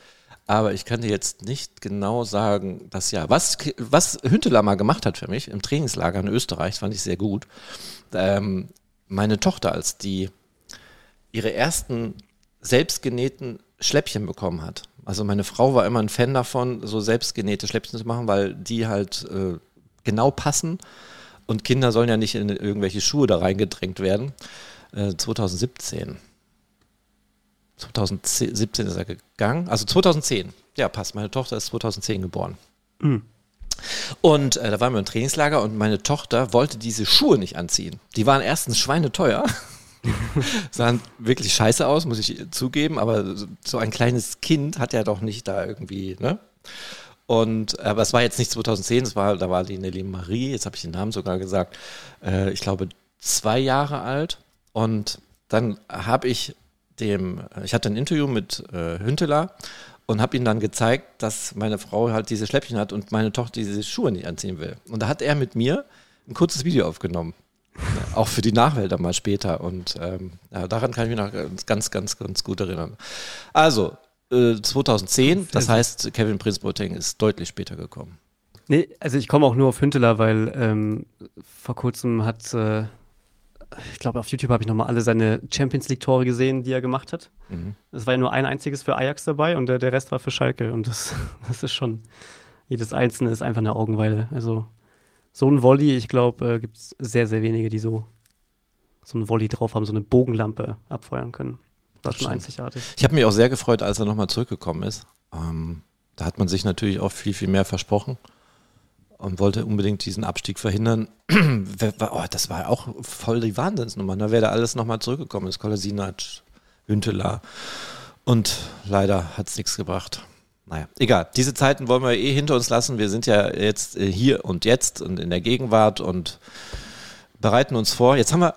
Aber ich kann dir jetzt nicht genau sagen, das Jahr. Was, was Hünteler mal gemacht hat für mich im Trainingslager in Österreich, fand ich sehr gut. Ähm, meine Tochter, als die ihre ersten selbstgenähten Schläppchen bekommen hat. Also meine Frau war immer ein Fan davon, so selbstgenähte Schläppchen zu machen, weil die halt äh, genau passen und Kinder sollen ja nicht in irgendwelche Schuhe da reingedrängt werden. Äh, 2017. 2017 ist er gegangen. Also 2010. Ja, passt. Meine Tochter ist 2010 geboren. Mhm. Und äh, da waren wir im Trainingslager und meine Tochter wollte diese Schuhe nicht anziehen. Die waren erstens schweineteuer. [LAUGHS] sahen wirklich scheiße aus, muss ich zugeben, aber so ein kleines Kind hat ja doch nicht da irgendwie, ne? Und, aber es war jetzt nicht 2010, es war, da war die Nelly Marie, jetzt habe ich den Namen sogar gesagt, äh, ich glaube zwei Jahre alt. Und dann habe ich dem, ich hatte ein Interview mit äh, Hünteler und habe ihm dann gezeigt, dass meine Frau halt diese Schläppchen hat und meine Tochter diese Schuhe nicht anziehen will. Und da hat er mit mir ein kurzes Video aufgenommen. Auch für die Nachwelt dann mal später. Und ähm, ja, daran kann ich mich noch ganz, ganz, ganz gut erinnern. Also, äh, 2010, das heißt, Kevin Prince Boateng ist deutlich später gekommen. Nee, also ich komme auch nur auf Hünteler, weil ähm, vor kurzem hat, äh, ich glaube auf YouTube habe ich nochmal alle seine Champions League Tore gesehen, die er gemacht hat. Mhm. Es war ja nur ein einziges für Ajax dabei und der, der Rest war für Schalke und das, [LAUGHS] das ist schon, jedes einzelne ist einfach eine Augenweide. Also so ein Volley, ich glaube, äh, gibt es sehr, sehr wenige, die so, so ein Volley drauf haben, so eine Bogenlampe abfeuern können. War schon stimmt. einzigartig. Ich habe mich auch sehr gefreut, als er nochmal zurückgekommen ist. Ähm, da hat man sich natürlich auch viel, viel mehr versprochen und wollte unbedingt diesen Abstieg verhindern. [CLEARS THROAT] Oh, das war auch voll die Wahnsinnsnummer. Da wäre da alles nochmal zurückgekommen ist. Kolasinac, Hünteler. Und leider hat es nichts gebracht. Naja, egal. Diese Zeiten wollen wir eh hinter uns lassen. Wir sind ja jetzt äh, hier und jetzt und in der Gegenwart und bereiten uns vor. Jetzt haben wir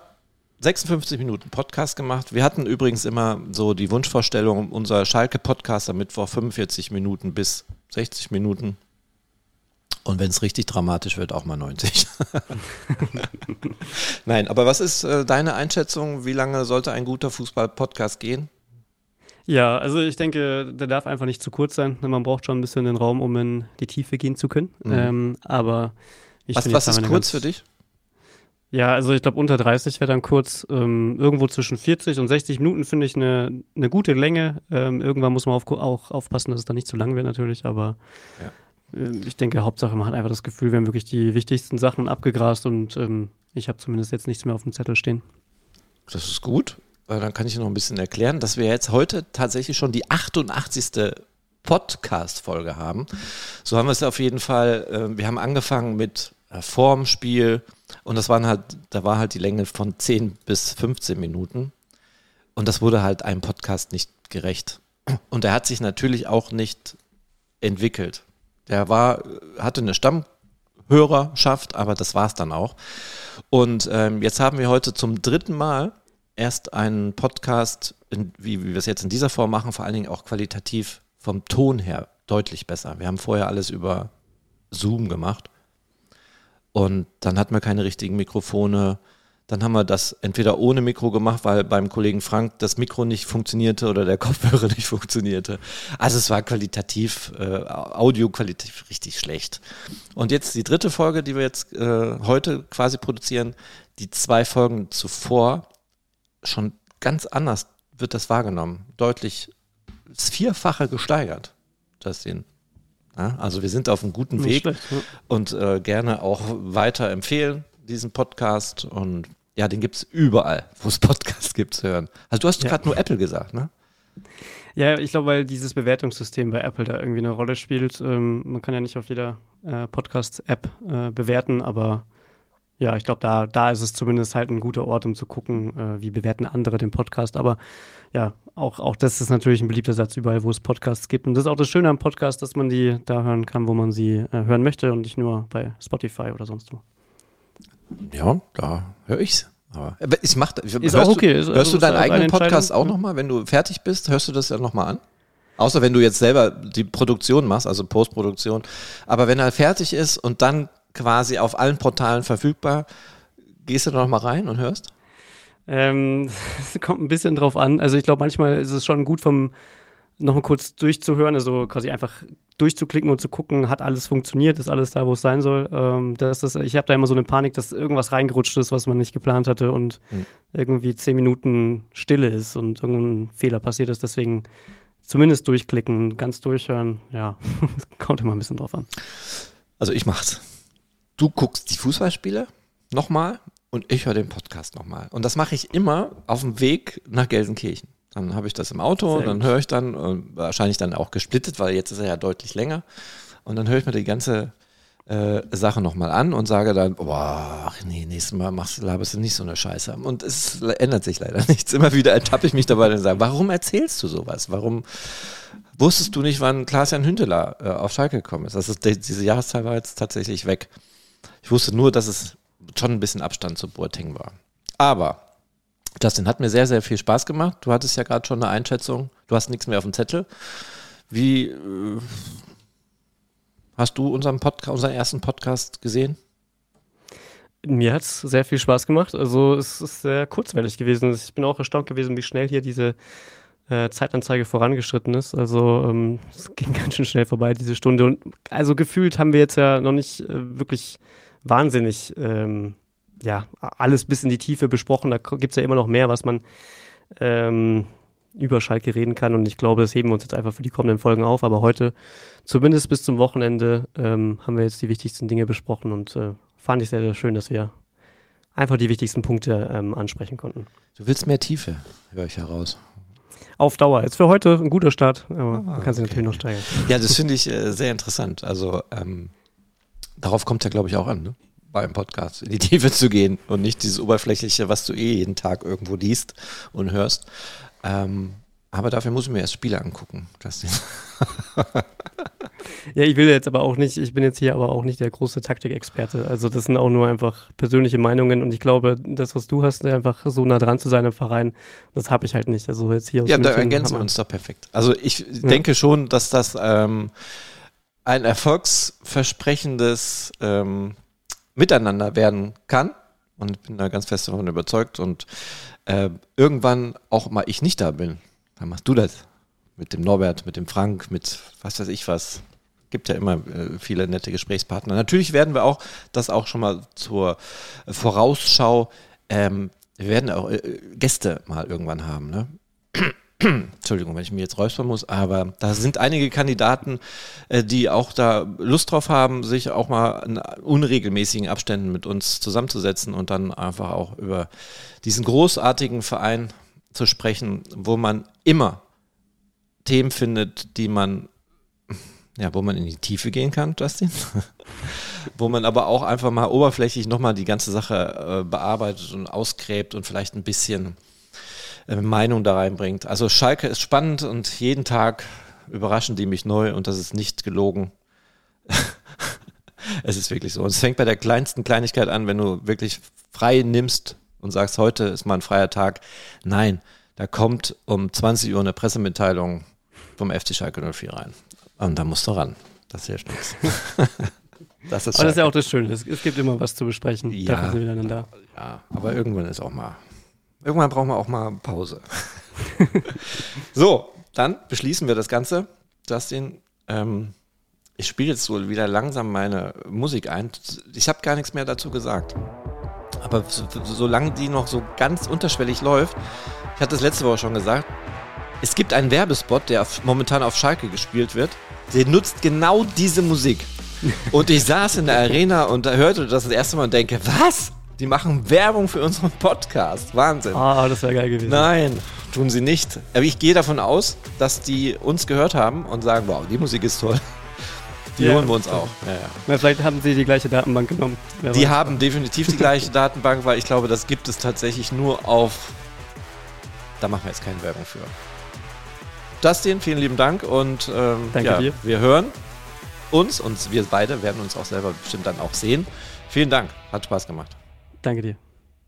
56 Minuten Podcast gemacht. Wir hatten übrigens immer so die Wunschvorstellung, unser Schalke-Podcast am Mittwoch 45 Minuten bis 60 Minuten. Und wenn es richtig dramatisch wird, auch mal 90. [LAUGHS] Nein, aber was ist äh, deine Einschätzung? Wie lange sollte ein guter Fußball-Podcast gehen? Ja, also ich denke, der darf einfach nicht zu kurz sein. Man braucht schon ein bisschen den Raum, um in die Tiefe gehen zu können. Mhm. Ähm, aber ich Was, was ist kurz für dich? Ja, also ich glaube, unter 30 wäre dann kurz. Ähm, irgendwo zwischen 40 und 60 Minuten finde ich eine, eine gute Länge. Ähm, irgendwann muss man auf, auch aufpassen, dass es dann nicht zu lang wird, natürlich. Aber Ja. äh, ich denke, Hauptsache, man hat einfach das Gefühl, wir haben wirklich die wichtigsten Sachen abgegrast und ähm, ich habe zumindest jetzt nichts mehr auf dem Zettel stehen. Das ist gut. Dann kann ich noch ein bisschen erklären, dass wir jetzt heute tatsächlich schon die 88. Podcast-Folge haben. So haben wir es auf jeden Fall. Äh, wir haben angefangen mit äh, vorm Spiel und das waren halt, da war halt die Länge von 10 bis 15 Minuten. Und das wurde halt einem Podcast nicht gerecht. Und er hat sich natürlich auch nicht entwickelt. Der war, hatte eine Stammhörerschaft, aber das war es dann auch. Und ähm, jetzt haben wir heute zum dritten Mal erst einen Podcast, in, wie, wie wir es jetzt in dieser Form machen, vor allen Dingen auch qualitativ vom Ton her deutlich besser. Wir haben vorher alles über Zoom gemacht und dann hatten wir keine richtigen Mikrofone. Dann haben wir das entweder ohne Mikro gemacht, weil beim Kollegen Frank das Mikro nicht funktionierte oder der [LAUGHS] Kopfhörer nicht funktionierte. Also es war qualitativ, äh, audioqualitativ richtig schlecht. Und jetzt die dritte Folge, die wir jetzt äh, heute quasi produzieren, die zwei Folgen zuvor, schon ganz anders wird das wahrgenommen. Deutlich das Vierfache gesteigert, das den ja, also wir sind auf einem guten Weg schlecht, ja. und äh, gerne auch weiter empfehlen diesen Podcast und ja, den gibt es überall, wo es Podcasts gibt, zu hören. Also du hast ja. gerade nur Apple gesagt, ne? Ja, ich glaube, weil dieses Bewertungssystem bei Apple da irgendwie eine Rolle spielt. Ähm, man kann ja nicht auf jeder äh, Podcast-App äh, bewerten, aber ja, ich glaube, da, da ist es zumindest halt ein guter Ort, um zu gucken, äh, wie bewerten andere den Podcast. Aber ja, auch, auch das ist natürlich ein beliebter Satz überall, wo es Podcasts gibt. Und das ist auch das Schöne am Podcast, dass man die da hören kann, wo man sie äh, hören möchte und nicht nur bei Spotify oder sonst wo. Ja, da höre ich's. Aber ich mach, ist hörst auch okay. Du, hörst du deinen eigenen Podcast auch nochmal, wenn du fertig bist? Hörst du das ja nochmal an? Außer wenn du jetzt selber die Produktion machst, also Postproduktion. Aber wenn er fertig ist und dann quasi auf allen Portalen verfügbar, gehst du da nochmal rein und hörst? Ähm, [LAUGHS] es kommt ein bisschen drauf an. Also ich glaube, manchmal ist es schon gut vom nochmal kurz durchzuhören, also quasi einfach durchzuklicken und zu gucken, hat alles funktioniert, ist alles da, wo es sein soll. Ähm, das ist, ich habe da immer so eine Panik, dass irgendwas reingerutscht ist, was man nicht geplant hatte und mhm. irgendwie zehn Minuten Stille ist und irgendein Fehler passiert ist. Deswegen zumindest durchklicken, ganz durchhören, ja, [LAUGHS] kommt immer ein bisschen drauf an. Also ich mach's. Du guckst die Fußballspiele nochmal und ich höre den Podcast nochmal. Und das mache ich immer auf dem Weg nach Gelsenkirchen. Dann habe ich das im Auto, Sehr dann höre ich dann, äh, wahrscheinlich dann auch gesplittet, weil jetzt ist er ja deutlich länger. Und dann höre ich mir die ganze äh, Sache nochmal an und sage dann, boah, nee, nächstes Mal machst, laberst du nicht so eine Scheiße. Und es ändert sich leider [LAUGHS] nichts. Immer wieder ertappe ich mich dabei und sage, warum erzählst du sowas? Warum wusstest du nicht, wann Klaas-Jan Hünteler äh, auf Schalke gekommen ist? Also diese Jahreszahl war jetzt tatsächlich weg. Ich wusste nur, dass es schon ein bisschen Abstand zu Boateng war. Aber Justin, hat mir sehr, sehr viel Spaß gemacht. Du hattest ja gerade schon eine Einschätzung. Du hast nichts mehr auf dem Zettel. Wie äh, hast du unseren, Podca unseren ersten Podcast gesehen? Mir hat es sehr viel Spaß gemacht. Also es ist sehr kurzweilig gewesen. Ich bin auch erstaunt gewesen, wie schnell hier diese äh, Zeitanzeige vorangeschritten ist. Also ähm, es ging [LAUGHS] ganz schön schnell vorbei, diese Stunde. Und also gefühlt haben wir jetzt ja noch nicht äh, wirklich wahnsinnig ähm, ja, alles bis in die Tiefe besprochen. Da gibt es ja immer noch mehr, was man ähm, über Schalke reden kann. Und ich glaube, das heben wir uns jetzt einfach für die kommenden Folgen auf. Aber heute, zumindest bis zum Wochenende, ähm, haben wir jetzt die wichtigsten Dinge besprochen und äh, fand ich sehr, sehr schön, dass wir einfach die wichtigsten Punkte ähm, ansprechen konnten. Du willst mehr Tiefe, höre ich heraus. Auf Dauer. Jetzt für heute ein guter Start, aber ah, man kann sich natürlich noch steigern. Ja, das finde ich äh, sehr interessant. Also ähm, darauf kommt ja, glaube ich, auch an. Ne? beim Podcast in die Tiefe zu gehen und nicht dieses Oberflächliche, was du eh jeden Tag irgendwo liest und hörst. Ähm, aber dafür muss ich mir erst Spiele angucken. [LAUGHS] ja, ich will jetzt aber auch nicht, ich bin jetzt hier aber auch nicht der große Taktikexperte. Also das sind auch nur einfach persönliche Meinungen und ich glaube, das, was du hast, einfach so nah dran zu sein im Verein, das habe ich halt nicht. Also jetzt hier aus Ja, da ergänzen wir uns doch perfekt. Also ich ja. denke schon, dass das ähm, ein erfolgsversprechendes ähm, miteinander werden kann. Und ich bin da ganz fest davon überzeugt. Und äh, irgendwann auch mal ich nicht da bin, dann machst du das. Mit dem Norbert, mit dem Frank, mit was weiß ich was. Gibt ja immer äh, viele nette Gesprächspartner. Natürlich werden wir auch das auch schon mal zur Vorausschau. Ähm, wir werden auch äh, Gäste mal irgendwann haben. Ne? [CLEARS THROAT] Entschuldigung, wenn ich mir jetzt räuspern muss, aber da sind einige Kandidaten, äh, die auch da Lust drauf haben, sich auch mal in unregelmäßigen Abständen mit uns zusammenzusetzen und dann einfach auch über diesen großartigen Verein zu sprechen, wo man immer Themen findet, die man, ja, wo man in die Tiefe gehen kann, Justin. [LAUGHS] wo man aber auch einfach mal oberflächlich nochmal die ganze Sache äh, bearbeitet und ausgräbt und vielleicht ein bisschen Meinung da reinbringt. Also Schalke ist spannend und jeden Tag überraschen die mich neu und das ist nicht gelogen. [LAUGHS] es ist wirklich so. Und es fängt bei der kleinsten Kleinigkeit an, wenn du wirklich frei nimmst und sagst, heute ist mal ein freier Tag. Nein, da kommt um 20 Uhr eine Pressemitteilung vom FC Schalke 04 rein. Und da musst du ran. Das hilft nichts. [LAUGHS] Das ist, aber das ist ja auch das Schöne. Es, gibt immer was zu besprechen. Ja, ja, aber irgendwann ist auch mal Irgendwann brauchen wir auch mal Pause. [LAUGHS] so, dann beschließen wir das Ganze. Justin, ähm, ich spiele jetzt so wieder langsam meine Musik ein. Ich habe gar nichts mehr dazu gesagt. Aber so, solange die noch so ganz unterschwellig läuft, ich hatte es letzte Woche schon gesagt, es gibt einen Werbespot, der auf, momentan auf Schalke gespielt wird. Der nutzt genau diese Musik. Und ich saß in der Arena und hörte das das erste Mal und denke, was? Die machen Werbung für unseren Podcast. Wahnsinn. Ah, das wäre geil gewesen. Nein, tun sie nicht. Aber ich gehe davon aus, dass die uns gehört haben und sagen, wow, die Musik ist toll. Die ja, holen wir uns auch. Ja, ja. Na, vielleicht haben sie die gleiche Datenbank genommen. Wer die haben definitiv die gleiche Datenbank, weil ich glaube, das gibt es tatsächlich nur auf. Da machen wir jetzt keine Werbung für. Dustin, vielen lieben Dank und ähm, Danke ja, dir. wir hören uns und wir beide werden uns auch selber bestimmt dann auch sehen. Vielen Dank, hat Spaß gemacht. Danke dir.